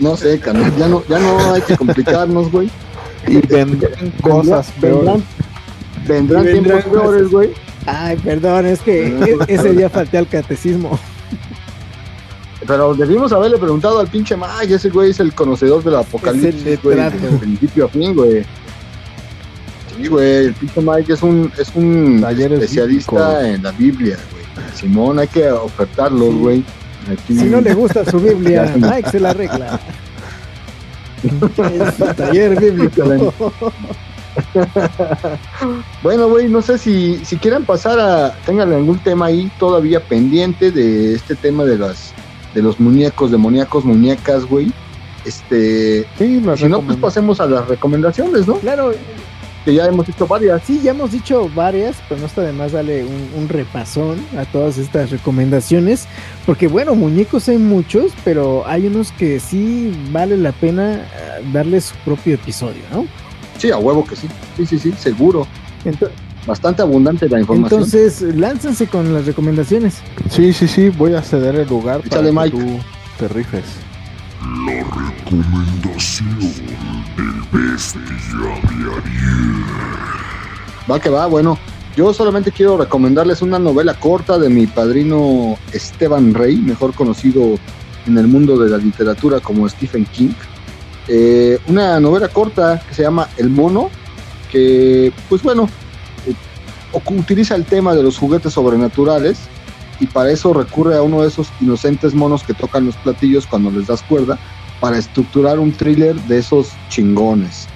C: No sé, carnal, ya no, ya no hay que complicarnos, güey.
D: Y vendrán cosas peores.
C: vendrán
A: vendrán
C: tiempos peores, güey.
A: Ay, perdón, es que ese día falté al catecismo.
C: Pero debimos haberle preguntado al pinche Mike, ese güey es el conocedor del apocalipsis, güey, de principio a fin, güey. Sí, güey, el pinche Mike es un, es un
D: Talleres
C: especialista en la Biblia, güey. Simón, hay que ofertarlo, güey.
A: Si no le gusta su Biblia. Mike se la arregla. Es su taller bíblico.
C: Bueno, güey, no sé si, si quieren pasar a. Tengan algún tema ahí todavía pendiente de este tema de las de los muñecos, demoníacos, muñecas, güey. Este.
D: Sí,
C: Si no, pues pasemos a las recomendaciones, ¿no?
A: Claro,
C: Que ya hemos hecho varias.
A: sí, ya hemos dicho varias, pero no está de más darle un, un repasón a todas estas recomendaciones. Porque bueno, muñecos hay muchos, pero hay unos que sí vale la pena eh, darle su propio episodio, ¿no?
C: Sí, a huevo que sí. Sí, sí, sí, seguro. Bastante abundante la información.
A: Entonces, lánzanse con las recomendaciones.
D: Sí, sí, sí, voy a ceder el lugar
C: Échale,
D: para que
C: Mike.
D: tú te rifes.
E: Recomendación del bestia de Ariel.
C: Va que va, bueno. Yo solamente quiero recomendarles una novela corta de mi padrino Esteban Rey, mejor conocido en el mundo de la literatura como Stephen King. Eh, una novela corta que se llama El Mono, que pues bueno, eh, utiliza el tema de los juguetes sobrenaturales y para eso recurre a uno de esos inocentes monos que tocan los platillos cuando les das cuerda para estructurar un thriller de esos chingones.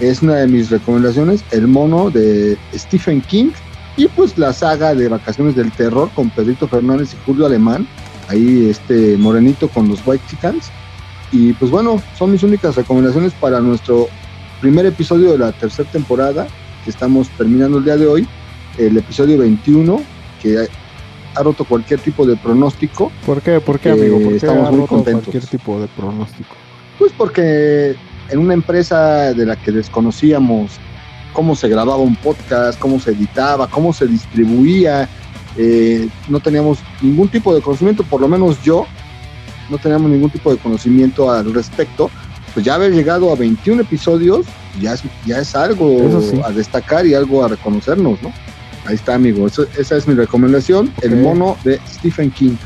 C: Es una de mis recomendaciones, El Mono de Stephen King y pues la saga de Vacaciones del Terror con Pedrito Fernández y Julio Alemán, ahí este morenito con los White Chickens. Y pues bueno, son mis únicas recomendaciones para nuestro primer episodio de la tercera temporada que estamos terminando el día de hoy, el episodio 21 que ha roto cualquier tipo de pronóstico
D: ¿Por qué? ¿Por qué,
C: Eh,
D: amigo? ¿Por qué
C: estamos
D: ha
C: muy
D: roto
C: contentos.
D: cualquier tipo de pronóstico?
C: Pues porque en una empresa de la que desconocíamos cómo se grababa un podcast, cómo se editaba, cómo se distribuía, eh, no teníamos ningún tipo de conocimiento, por lo menos yo, no teníamos ningún tipo de conocimiento al respecto. Pues ya haber llegado a 21 episodios ya es, ya es algo
D: sí.
C: a destacar y algo a reconocernos, ¿no? Ahí está, amigo. Eso- esa es mi recomendación, El mono de Stephen King.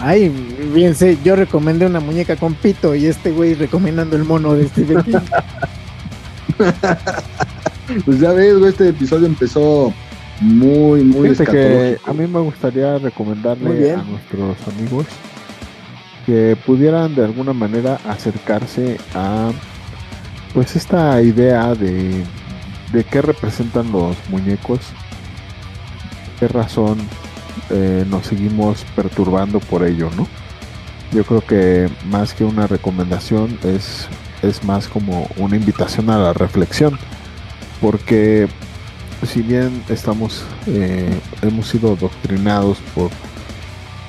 A: Ay, fíjense, yo recomendé una muñeca con pito y este güey recomendando el mono de Stephen King.
C: Pues ya ves, güey, este episodio empezó muy, muy
D: Fíjate que a mí me gustaría recomendarle
A: bien.
D: a nuestros amigos que pudieran de alguna manera acercarse a pues esta idea de, de qué representan los muñecos, qué razón eh, nos seguimos perturbando por ello, ¿no? Yo creo que más que una recomendación es, es más como una invitación a la reflexión, porque si bien estamos, eh, hemos sido doctrinados por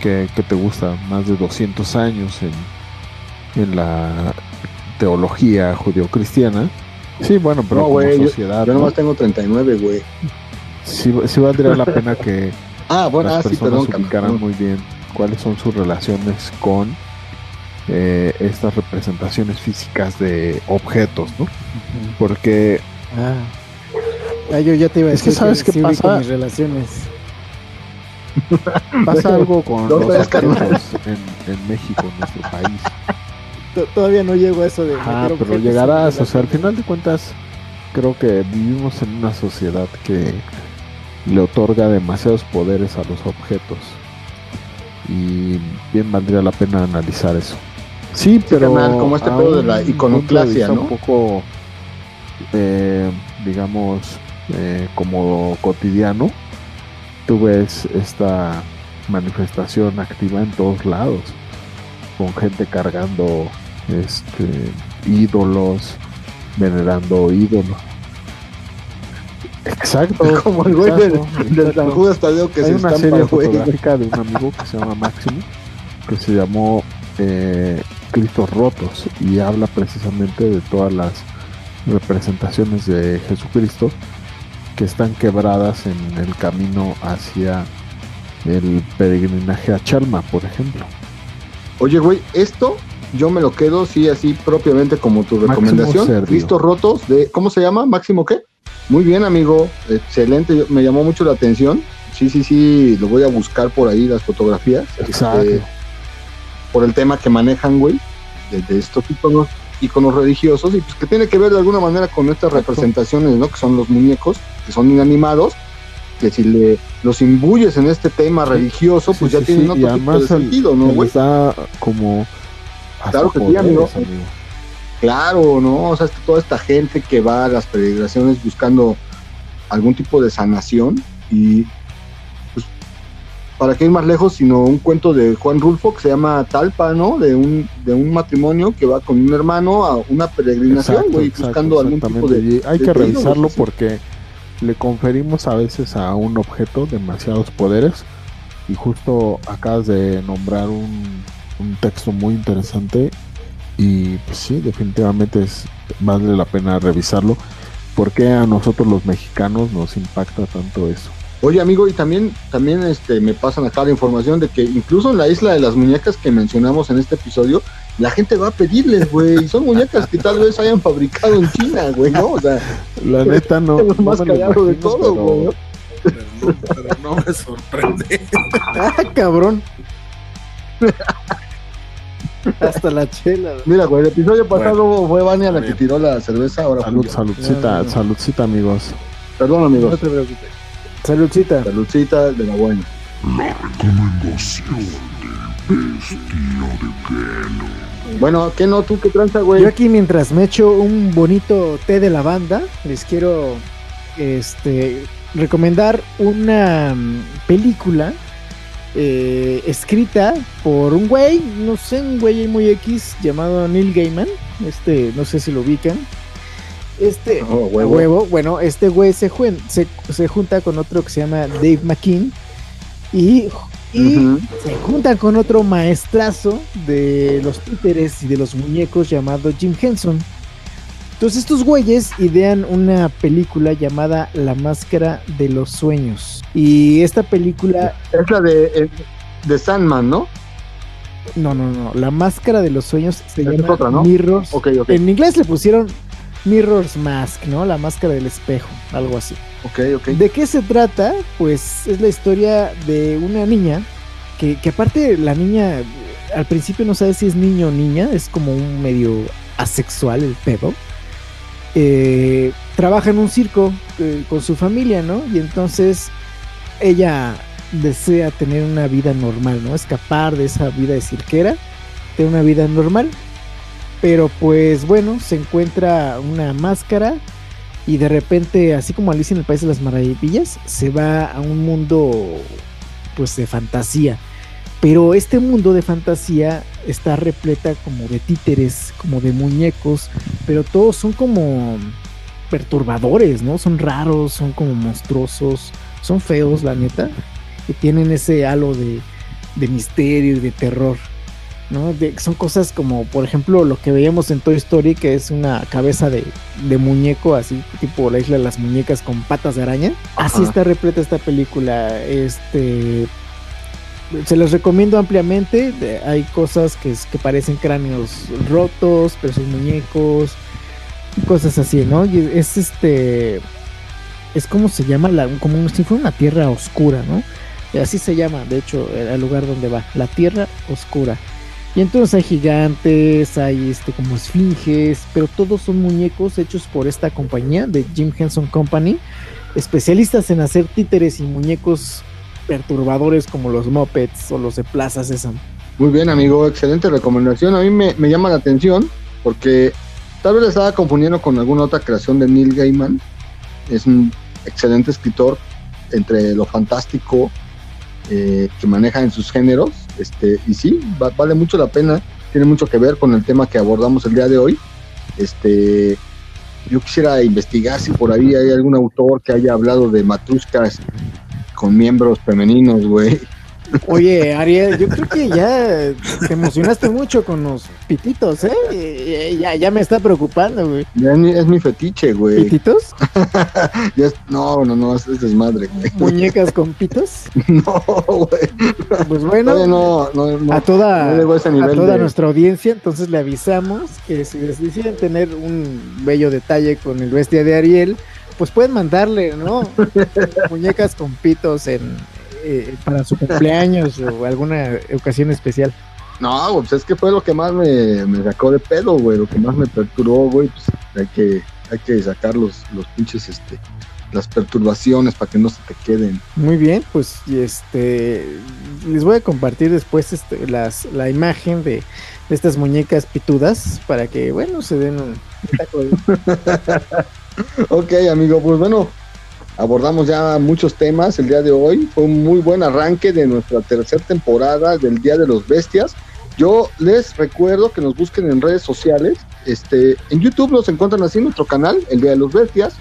D: que, que te gusta más de 200 años en, en la teología judio-cristiana, sí, bueno, pero
C: No,
D: como
C: güey, yo-
D: sociedad,
C: Yo
D: ¿no?
C: nomás tengo 39, güey.
D: Sí, sí valdría la pena que
C: Ah, bueno,
D: las
C: ah, sí,
D: personas
C: perdón,
D: ubicaran muy bien cuáles son sus relaciones con eh, estas representaciones físicas de objetos, ¿no? Porque
A: Ah. Ah, yo ya te iba a
D: Es que
A: decir
D: ¿sabes qué
A: sí
D: pasa?
A: mis relaciones.
D: pasa algo con los objetos en, en México, en nuestro país.
A: T- Todavía no llego a eso de.
D: Ah, pero llegarás, o sea, al final de cuentas, creo que vivimos en una sociedad que le otorga demasiados poderes a los objetos. Y bien valdría la pena analizar eso. Sí, pero.
C: como este pedo de la iconoclasia, ¿no?
D: Un poco, eh, digamos, eh, como cotidiano, tú ves esta manifestación activa en todos lados, con gente cargando este ídolos, venerando ídolos. Exacto.
C: Como el güey del, del San. Judas Tadeo que
D: Hay
C: se
D: una
C: estampa,
D: serie
C: güey.
D: fotográfica de un amigo que se llama Máximo, que se llamó eh, Cristos Rotos y habla precisamente de todas las representaciones de Jesucristo que están quebradas en el camino hacia el peregrinaje a Chalma, por ejemplo.
C: Oye, güey, esto yo me lo quedo, sí, así propiamente como tu recomendación. Cristos rotos de, ¿cómo se llama? Máximo qué? Muy bien, amigo, excelente, me llamó mucho la atención. Sí, sí, sí, lo voy a buscar por ahí las fotografías.
D: Exacto.
C: este, por el tema que manejan, güey, de, de estos iconos, iconos religiosos y pues que tiene que ver de alguna manera con estas
D: Exacto.
C: representaciones, ¿no? Que son los muñecos, que son inanimados, que si le los imbuyes en este tema
D: Sí.
C: religioso, pues
D: Sí,
C: ya
D: sí,
C: tienen otro tipo de
D: el-
C: sentido, ¿no, güey?
D: da como
C: Claro que sí,
D: poderes,
C: amigo.
D: amigo.
C: Claro, ¿no? O sea, es que toda esta gente que va a las peregrinaciones buscando algún tipo de sanación y pues para qué ir más lejos sino un cuento de Juan Rulfo que se llama Talpa, ¿no? De un de un matrimonio que va con un hermano a una peregrinación, güey, buscando algún tipo de
D: Y hay
C: de
D: que revisarlo porque le conferimos a veces a un objeto demasiados poderes y justo acabas de nombrar un, un texto muy interesante y pues sí, definitivamente es, vale la pena revisarlo por qué a nosotros los mexicanos nos impacta tanto eso.
C: Oye, amigo, y también, también este, me pasan acá la información de que incluso en la isla de las muñecas que mencionamos en este episodio, la gente va a pedirles, güey. y Son muñecas que tal vez hayan fabricado en China, güey, ¿no? O sea,
D: La neta no.
C: es lo
D: no
C: más callado de todo, güey. ¿no?
B: Pero no, pero no me sorprende.
A: Ah, cabrón. Hasta la chela. güey.
C: Mira, güey, el episodio pasado fue Vania la que tiró la cerveza, ahora fui
D: Salud,
C: yo.
D: saludcita,
A: No, no.
D: saludcita, amigos.
C: Perdón,
A: No
C: amigos.
A: te preocupes. Saludcita.
C: Saludcita de la buena.
E: La recomendación del bestia de Keno.
C: Bueno, ¿qué no? ¿Tú qué tranza, güey?
A: Yo aquí mientras me echo un bonito té de lavanda, les quiero este recomendar una mm, película eh, escrita por un güey, no sé, un güey muy X llamado Neil Gaiman. Este, no sé si lo ubican. Este,
C: Oh, huevo.
A: huevo. Bueno, este güey se, se, se junta con otro que se llama Dave McKean y, y se juntan con otro maestrazo de los títeres y de los muñecos llamado Jim Henson. Entonces estos güeyes idean una película llamada La Máscara de los Sueños. Y esta película,
C: Es la de, eh, de Sandman, ¿no?
A: no, no, no, La Máscara de los Sueños se llama
C: otra, ¿no?
A: Mirrors.
C: Ok, ok.
A: En inglés le pusieron Mirror's Mask, ¿no? La máscara del espejo, algo así.
C: Ok, ok.
A: ¿De qué se trata? Pues es la historia de una niña que, que aparte la niña al principio no sabe si es niño o niña, es como un medio asexual el pedo. Eh, trabaja en un circo eh, con su familia, ¿no? Y entonces ella desea tener una vida normal, ¿no? Escapar de esa vida de cirquera, tener una vida normal. Pero pues bueno, se encuentra una máscara y de repente, así como Alicia en el País de las Maravillas, se va a un mundo pues de fantasía. Pero este mundo de fantasía está repleta como de títeres, como de muñecos, pero todos son como perturbadores, ¿no? Son raros, son como monstruosos, son feos, la neta, que tienen ese halo de, de misterio y de terror. ¿no? De- son cosas como, por ejemplo, lo que veíamos en Toy Story, que es una cabeza de, de muñeco, así tipo la isla de las muñecas con patas de araña. Así está repleta esta película. Este. Se los recomiendo ampliamente. Hay cosas que, que parecen cráneos rotos, pero son muñecos. Cosas así, ¿no? Y es este. Es como se llama, la, como si fuera una tierra oscura, ¿no? Así se llama, de hecho, el lugar donde va, la tierra oscura. Y entonces hay gigantes, hay este como esfinges, pero todos son muñecos hechos por esta compañía de Jim Henson Company, especialistas en hacer títeres y muñecos perturbadores como los Muppets o los de Plaza Sésamo.
C: Muy bien, amigo, excelente recomendación. A mí me, me llama la atención porque tal vez la estaba confundiendo con alguna otra creación de Neil Gaiman. Es un excelente escritor entre lo fantástico eh, que maneja en sus géneros. Este, y sí, va- vale mucho la pena. Tiene mucho que ver con el tema que abordamos el día de hoy. Este, yo quisiera investigar si por ahí hay algún autor que haya hablado de matruscas con miembros femeninos, güey.
A: Oye, Ariel, yo creo que ya te emocionaste mucho con los pititos, ¿eh? Eh, Ya, ya me está preocupando, güey.
C: Ya es mi, es mi fetiche, güey.
A: ¿Pititos?
C: Ya es- no, no, no, es, es desmadre, güey.
A: ¿Muñecas con pitos?
C: No, güey.
A: Pues bueno,
C: Todavía no, no, no.
A: a toda,
C: a
A: a
C: de-
A: nuestra audiencia, entonces le avisamos que si les deciden tener un bello detalle con el bestia de Ariel, pues pueden mandarle, ¿no? Muñecas con pitos en eh, para su cumpleaños o alguna ocasión especial.
C: No, pues es que fue lo que más me, me sacó de pedo, güey. Lo que más me perturbó, güey. Pues hay que, hay que sacar los, los pinches, este, las perturbaciones para que no se te queden.
A: Muy bien, pues y este les voy a compartir después este, las, la imagen de, de estas muñecas pitudas para que, bueno, se den un, un taco de-
C: Ok, amigo, pues bueno, abordamos ya muchos temas el día de hoy. Fue un muy buen arranque de nuestra tercera temporada del Día de los Bestias. Yo les recuerdo que nos busquen en redes sociales. Este, en YouTube nos encuentran así nuestro canal, El Día de los Bestias.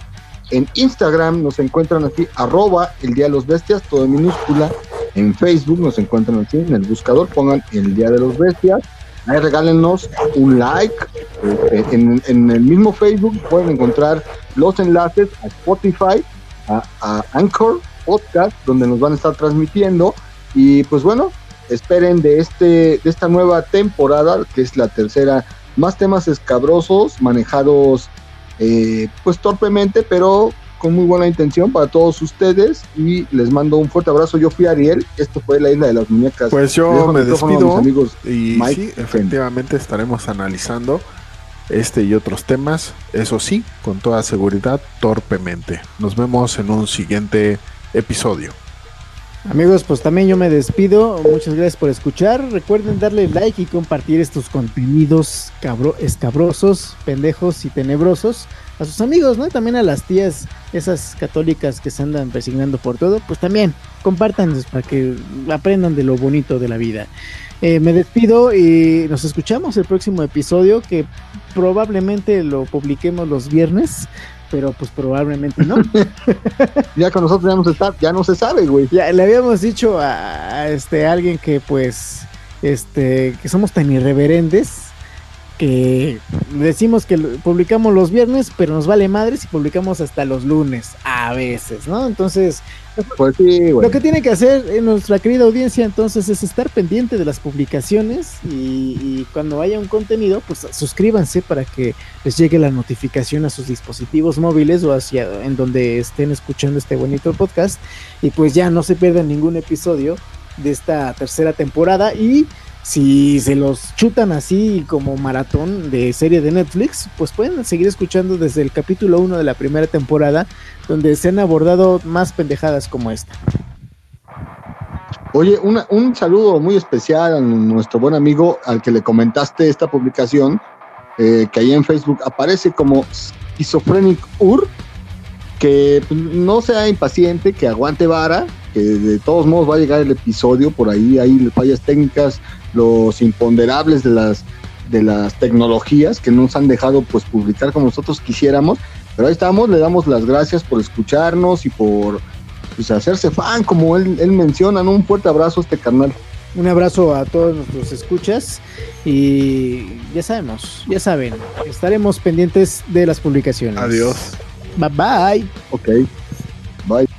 C: En Instagram nos encuentran así, arroba El Día de los Bestias, todo en minúscula. En Facebook nos encuentran así, en el buscador pongan El Día de los Bestias. Ahí regálenos un like, en, en el mismo Facebook pueden encontrar los enlaces a Spotify, a, a Anchor Podcast, donde nos van a estar transmitiendo. Y pues bueno, esperen de, este, de esta nueva temporada, que es la tercera, más temas escabrosos, manejados eh, pues torpemente, pero con muy buena intención para todos ustedes. Y les mando un fuerte abrazo. Yo fui Ariel, esto fue la isla de las muñecas.
D: Pues yo me despido
C: amigos
D: y
C: Mike
D: sí, efectivamente estaremos analizando este y otros temas, eso sí, con toda seguridad, torpemente. Nos vemos en un siguiente episodio.
A: Amigos, pues también yo me despido. Muchas gracias por escuchar. Recuerden darle like y compartir estos contenidos cabro escabrosos, pendejos y tenebrosos a sus amigos, ¿no? También a las tías, esas católicas que se andan resignando por todo, pues también compártanlos para que aprendan de lo bonito de la vida. Eh, me despido y nos escuchamos el próximo episodio que probablemente lo publiquemos los viernes, pero pues probablemente no.
C: Ya con nosotros ya no se, está, ya no se sabe, güey.
A: Ya le habíamos dicho a, a este alguien que pues este que somos tan irreverentes que decimos que publicamos los viernes, pero nos vale madres si publicamos hasta los lunes a veces, ¿no? Entonces,
C: Pues
A: lo que tiene que hacer eh, nuestra querida audiencia entonces es estar pendiente de las publicaciones y, y cuando haya un contenido, pues suscríbanse para que les llegue la notificación a sus dispositivos móviles o hacia en donde estén escuchando este bonito podcast. Y pues ya no se pierdan ningún episodio de esta tercera temporada y si se los chutan así como maratón de serie de Netflix, pues pueden seguir escuchando desde el capítulo 1 de la primera temporada donde se han abordado más pendejadas como esta.
C: Oye, una- un saludo muy especial a nuestro buen amigo al que le comentaste esta publicación, eh, que ahí en Facebook aparece como Schizophrenic Ur, que pues, no sea impaciente, que aguante vara, que de todos modos va a llegar el episodio, por ahí hay fallas técnicas, los imponderables de las de las tecnologías que nos han dejado pues publicar como nosotros quisiéramos, pero ahí estamos, le damos las gracias por escucharnos y por pues hacerse fan, como él, él menciona, ¿no? Un fuerte abrazo a este carnal.
A: Un abrazo a todos nuestros escuchas y ya sabemos, ya saben, estaremos pendientes de las publicaciones.
D: Adiós.
A: Bye bye.
C: Ok, bye.